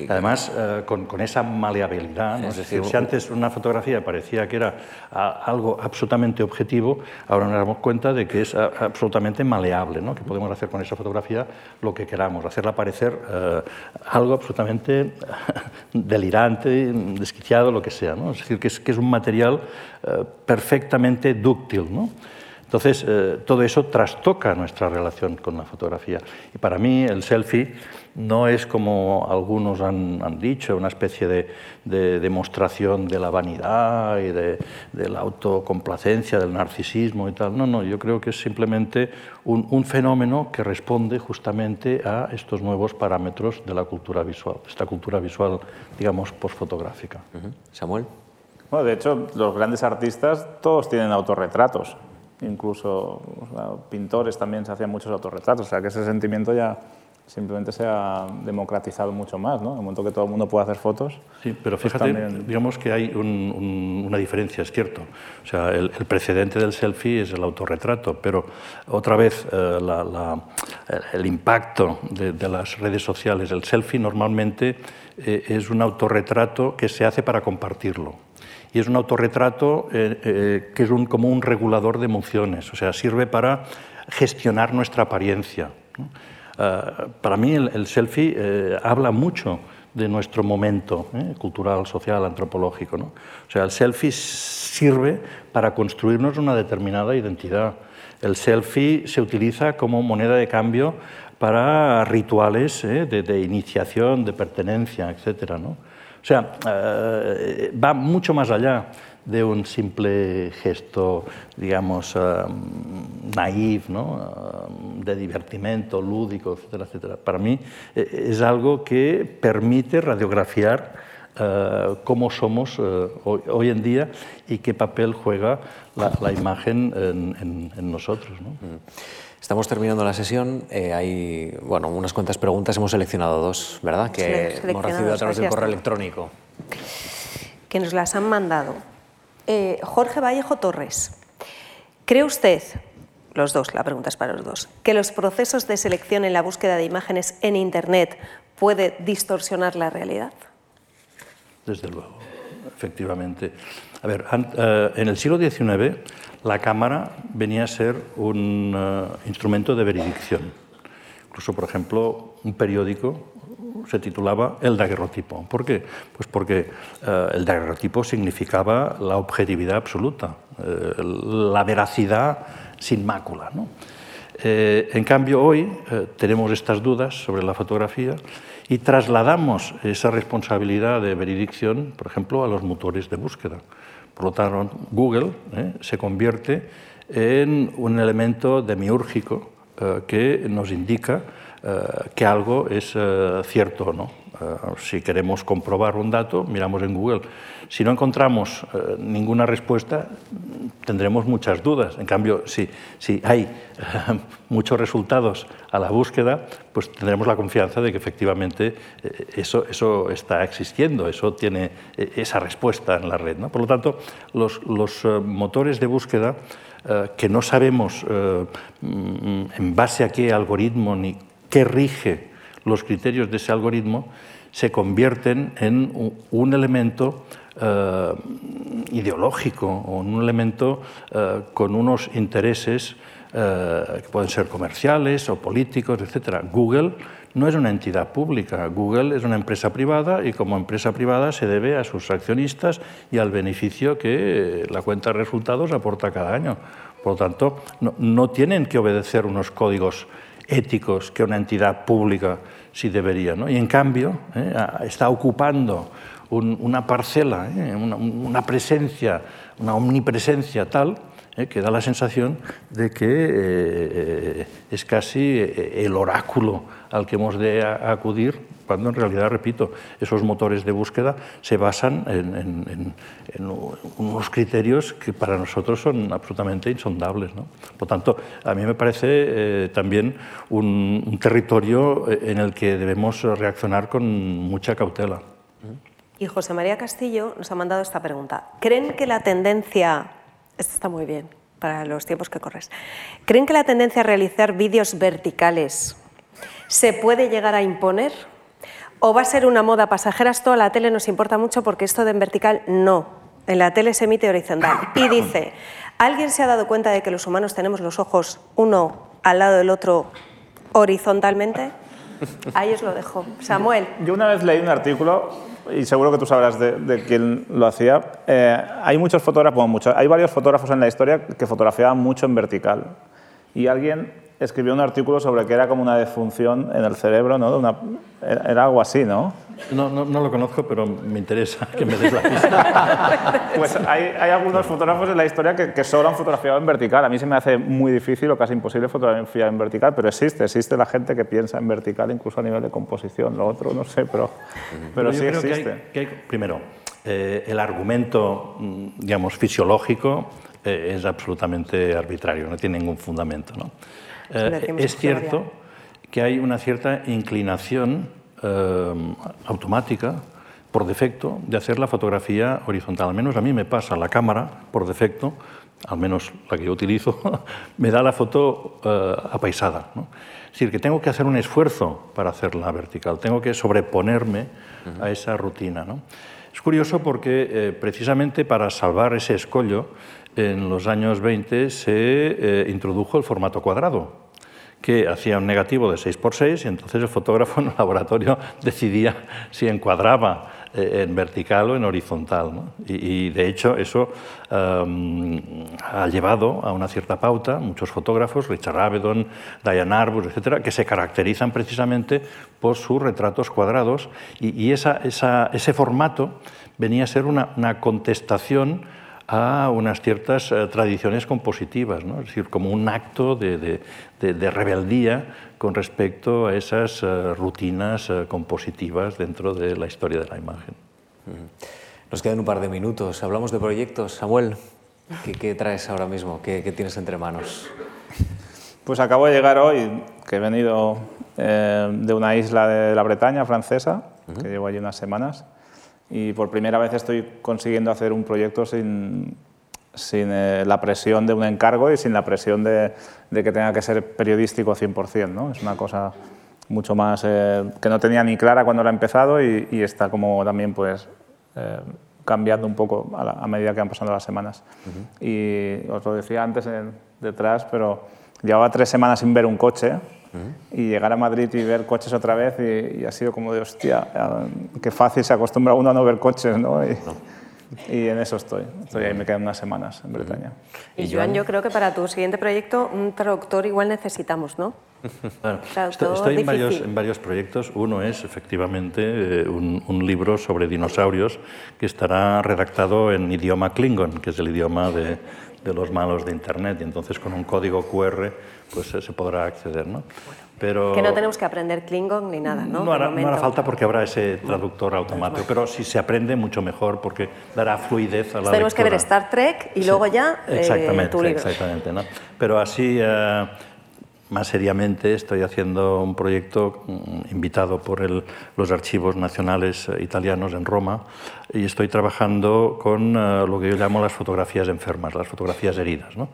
Además, eh, con, con, esa maleabilidad. ¿no? Es decir, si antes una fotografía parecía que era a, algo absolutamente objetivo, ahora nos damos cuenta de que es a, absolutamente maleable, ¿no? que podemos hacer con esa fotografía lo que queramos, hacerla parecer eh, algo absolutamente delirante, desquiciado, lo que sea. Es decir, que es, que es un material eh, perfectamente dúctil. ¿no? Entonces, eh, todo eso trastoca nuestra relación con la fotografía. Y para mí el selfie no es como algunos han, han dicho, una especie de, de, demostración de la vanidad y de, de, la autocomplacencia, del narcisismo y tal. No, no, yo creo que es simplemente un, un, fenómeno que responde justamente a estos nuevos parámetros de la cultura visual, esta cultura visual, digamos, postfotográfica. -huh. Samuel. Bueno, de hecho, los grandes artistas todos tienen autorretratos. Incluso o sea, pintores también se hacían muchos autorretratos. O sea, que ese sentimiento ya simplemente se ha democratizado mucho más, ¿no? En el momento que todo el mundo puede hacer fotos. Sí, pero fíjate, pues también... digamos que hay un, un, una diferencia, es cierto. O sea, el, el, precedente del selfie es el autorretrato, pero otra vez eh, la, la, el impacto de, las redes sociales. El selfie normalmente eh, es un autorretrato que se hace para compartirlo. Y es un autorretrato que es un, como un regulador de emociones, o sea, sirve para gestionar nuestra apariencia. Para mí el, selfie habla mucho de nuestro momento cultural, social, antropológico. O sea, el selfie sirve para construirnos una determinada identidad. El selfie se utiliza como moneda de cambio para rituales ¿eh? de, iniciación, de pertenencia, etc. ¿no? O sea, eh, va mucho más allá de un simple gesto, digamos, eh, naif, ¿no? de divertimento, lúdico, etcétera, etcétera. Para mí es algo que permite radiografiar eh, cómo somos eh, hoy, en día y qué papel juega la, imagen en, nosotros. Mm. Estamos terminando la sesión. Eh, hay bueno, unas cuantas preguntas. Hemos seleccionado dos, ¿verdad? Que hemos recibido a través del correo electrónico. Que nos las han mandado. Jorge Vallejo Torres. ¿Cree usted, los dos, la pregunta es para los dos, que los procesos de selección en la búsqueda de imágenes en Internet puede distorsionar la realidad? desde luego, efectivamente. A ver, eh, en el siglo XIX la cámara venía a ser un eh, instrumento de veredicción. Incluso, por ejemplo, un periódico se titulaba El daguerrotipo. ¿Por qué? Pues porque eh, el daguerrotipo significaba la objetividad absoluta, la veracidad sin mácula. en cambio, hoy tenemos estas dudas sobre la fotografía y trasladamos esa responsabilidad de veredicción, por ejemplo, a los motores de búsqueda. Por lo tanto, Google ¿eh? se convierte en un elemento demiúrgico eh, que nos indica eh, que algo es cierto o no. si queremos comprobar un dato, miramos en Google. Si no encontramos ninguna respuesta, tendremos muchas dudas. En cambio, si, si hay muchos resultados a la búsqueda, pues tendremos la confianza de que efectivamente eh, eso, eso está existiendo, eso tiene eh, esa respuesta en la red. ¿no? Por lo tanto, los, los eh, motores de búsqueda que no sabemos mm, en base a qué algoritmo ni qué rige los criterios de ese algoritmo, se convierten en un elemento ideológico o un elemento con unos intereses eh, que pueden ser comerciales o políticos, etc. Google no es una entidad pública, Google es una empresa privada y como empresa privada se debe a sus accionistas y al beneficio que la cuenta de resultados aporta cada año. Por lo tanto, no, tienen que obedecer unos códigos éticos que una entidad pública sí debería. Y en cambio, eh, está ocupando una parcela, eh, una presencia, una omnipresencia tal ¿eh? que da la sensación de que eh, es casi eh, el oráculo al que hemos de acudir, cuando en realidad, repito, esos motores de búsqueda se basan en, unos criterios que para nosotros son absolutamente insondables. ¿no? Por tanto, a mí me parece también un, un territorio en el que debemos reaccionar con mucha cautela. Y José María Castillo nos ha mandado esta pregunta. ¿Creen que la tendencia esto está muy bien para los tiempos que corres. ¿Creen que la tendencia a realizar vídeos verticales se puede llegar a imponer? ¿O va a ser una moda pasajera? Esto a la tele nos importa mucho porque esto de en vertical no. En la tele se emite horizontal. Y dice, ¿alguien se ha dado cuenta de que los humanos tenemos los ojos uno al lado del otro horizontalmente? Ahí os lo dejo. Samuel. Yo una vez leí un artículo y seguro que tú sabrás de, quién lo hacía. Eh, hay muchos fotógrafos, muchos, hay varios fotógrafos en la historia que fotografiaban mucho en vertical. Y alguien escribió un artículo sobre que era como una defunción en el cerebro, ¿no? Una, era algo así, ¿no? No, no, no, lo conozco, pero me interesa que me des la pista. pues hay, hay, algunos fotógrafos en la historia que, que, solo han fotografiado en vertical. A mí se me hace muy difícil o casi imposible fotografiar en vertical, pero existe, existe la gente que piensa en vertical incluso a nivel de composición. Lo otro no sé, pero, pero, sí existe. Que hay, primero, eh, el argumento, mm, digamos, fisiológico eh, es absolutamente arbitrario, no tiene ningún fundamento. ¿no? Eh, es cierto que hay una cierta inclinación eh, automática, por defecto, de hacer la fotografía horizontal. Al menos a mí me pasa la cámara, por defecto, al menos la que yo utilizo, me da la foto eh, apaisada. ¿no? Es decir, que tengo que hacer un esfuerzo para hacerla vertical, tengo que sobreponerme a esa rutina. ¿no? Es curioso porque eh, precisamente para salvar ese escollo, en los años 20 se eh, introdujo el formato cuadrado que hacía un negativo de 6x6 y entonces el fotógrafo en el laboratorio decidía si encuadraba eh, en vertical o en horizontal. Y, de hecho eso ha llevado a una cierta pauta, muchos fotógrafos, Richard Avedon, Diane Arbus, etcétera, que se caracterizan precisamente por sus retratos cuadrados y, esa, esa, ese formato venía a ser una contestación a unas ciertas uh, tradiciones compositivas, ¿no? es decir, como un acto de, de, de, de rebeldía con respecto a esas uh, rutinas uh, compositivas dentro de la historia de la imagen. Nos quedan un par de minutos. Hablamos de proyectos. Samuel, ¿qué, qué traes ahora mismo? ¿Qué, ¿Qué, tienes entre manos? Pues acabo de llegar hoy, que he venido eh, de una isla de la Bretaña francesa, uh -huh. que llevo allí unas semanas y por primera vez estoy consiguiendo hacer un proyecto sin, sin eh, la presión de un encargo y sin la presión de, de que tenga que ser periodístico 100%. ¿no? Es una cosa mucho más eh, que no tenía ni clara cuando la he empezado y, y está como también pues eh, cambiando un poco a, la, a, medida que van pasando las semanas. Uh -huh. Y os lo decía antes en, detrás, pero llevaba tres semanas sin ver un coche y llegar a Madrid y ver coches otra vez y, y, ha sido como de hostia, qué fácil se acostumbra uno a no ver coches, ¿no? Y, no. y en eso estoy. Estoy ahí, me quedan unas semanas en Bretaña. Y, Joan, yo creo que para tu siguiente proyecto un traductor igual necesitamos, ¿no? Bueno, estoy, estoy en, varios, en varios proyectos. Uno es efectivamente eh, un, un, libro sobre dinosaurios que estará redactado en idioma Klingon, que es el idioma de, de los malos de Internet. Y entonces con un código QR pues se podrá acceder. ¿no? Pero que no tenemos que aprender Klingon ni nada, ¿no? No hará, no hará falta porque habrá ese traductor automático, pero si se aprende mucho mejor porque dará fluidez a la Tenemos lectura. que ver Star Trek y sí, luego ya exactamente, eh, tu libro. Exactamente, ¿no? Pero así... Eh, más seriamente estoy haciendo un proyecto mm, invitado por el, los archivos nacionales eh, italianos en Roma y estoy trabajando con uh, lo que yo llamo las fotografías enfermas, las fotografías heridas. ¿no?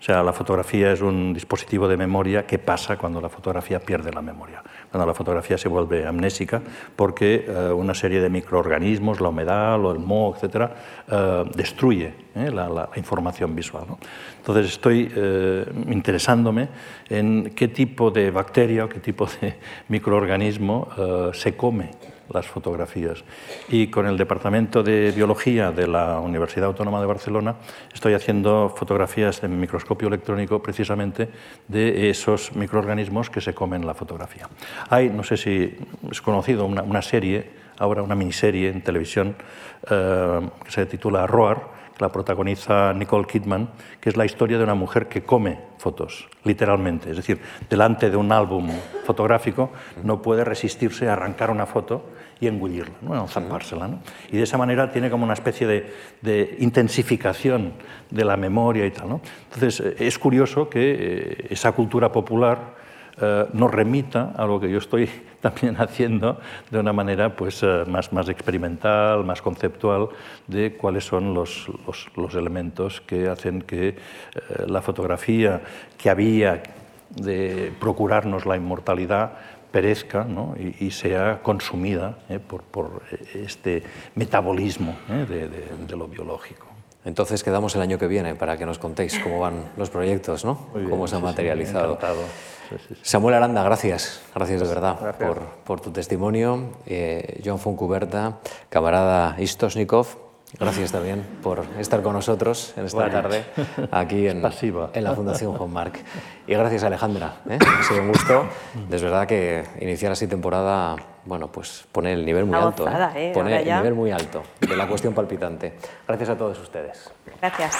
O sea, la fotografía es un dispositivo de memoria que pasa cuando la fotografía pierde la memoria, cuando la fotografía se vuelve amnésica, porque uh, una serie de microorganismos, la humedad, el moho, etc., uh, destruye ¿eh? la, la, información visual. Entonces estoy interesándome en qué tipo de bacteria o qué tipo de microorganismo se come las fotografías. Y con el Departamento de Biología de la Universidad Autónoma de Barcelona estoy haciendo fotografías en microscopio electrónico precisamente de esos microorganismos que se comen la fotografía. Hay, no sé si es conocido, una, serie, ahora una miniserie en televisión eh, que se titula Roar, la protagoniza Nicole Kidman, que es la historia de una mujer que come fotos, literalmente. Es decir, delante de un álbum fotográfico no puede resistirse a arrancar una foto y engullirla, ¿no? zampársela. ¿no? Y de esa manera tiene como una especie de, de intensificación de la memoria y tal. ¿no? Entonces, es curioso que eh, esa cultura popular eh, nos remita a lo que yo estoy también haciendo de una manera pues, eh, más, más experimental, más conceptual, de cuáles son los, los, los elementos que hacen que eh, la fotografía que había de procurarnos la inmortalidad perezca ¿no? y, y, sea consumida eh, por, por, este metabolismo eh, de, de, de, lo biológico. Entonces quedamos el año que viene para que nos contéis cómo van los proyectos, ¿no? Bien, cómo se han sí, materializado. Sí, Samuel Aranda, gracias, gracias de verdad gracias. Por, por, tu testimonio. Eh, John Foncuberta, camarada Istosnikov, Gracias también por estar con nosotros en esta bueno. tarde aquí en, en, la Fundación Juan Marc. Y gracias Alejandra, ¿eh? ha sido un gusto. Es verdad que iniciar así temporada, bueno, pues pone el nivel muy Una alto. Gozada, ¿eh? Pone el nivel muy alto de la cuestión palpitante. Gracias a todos ustedes. Gracias.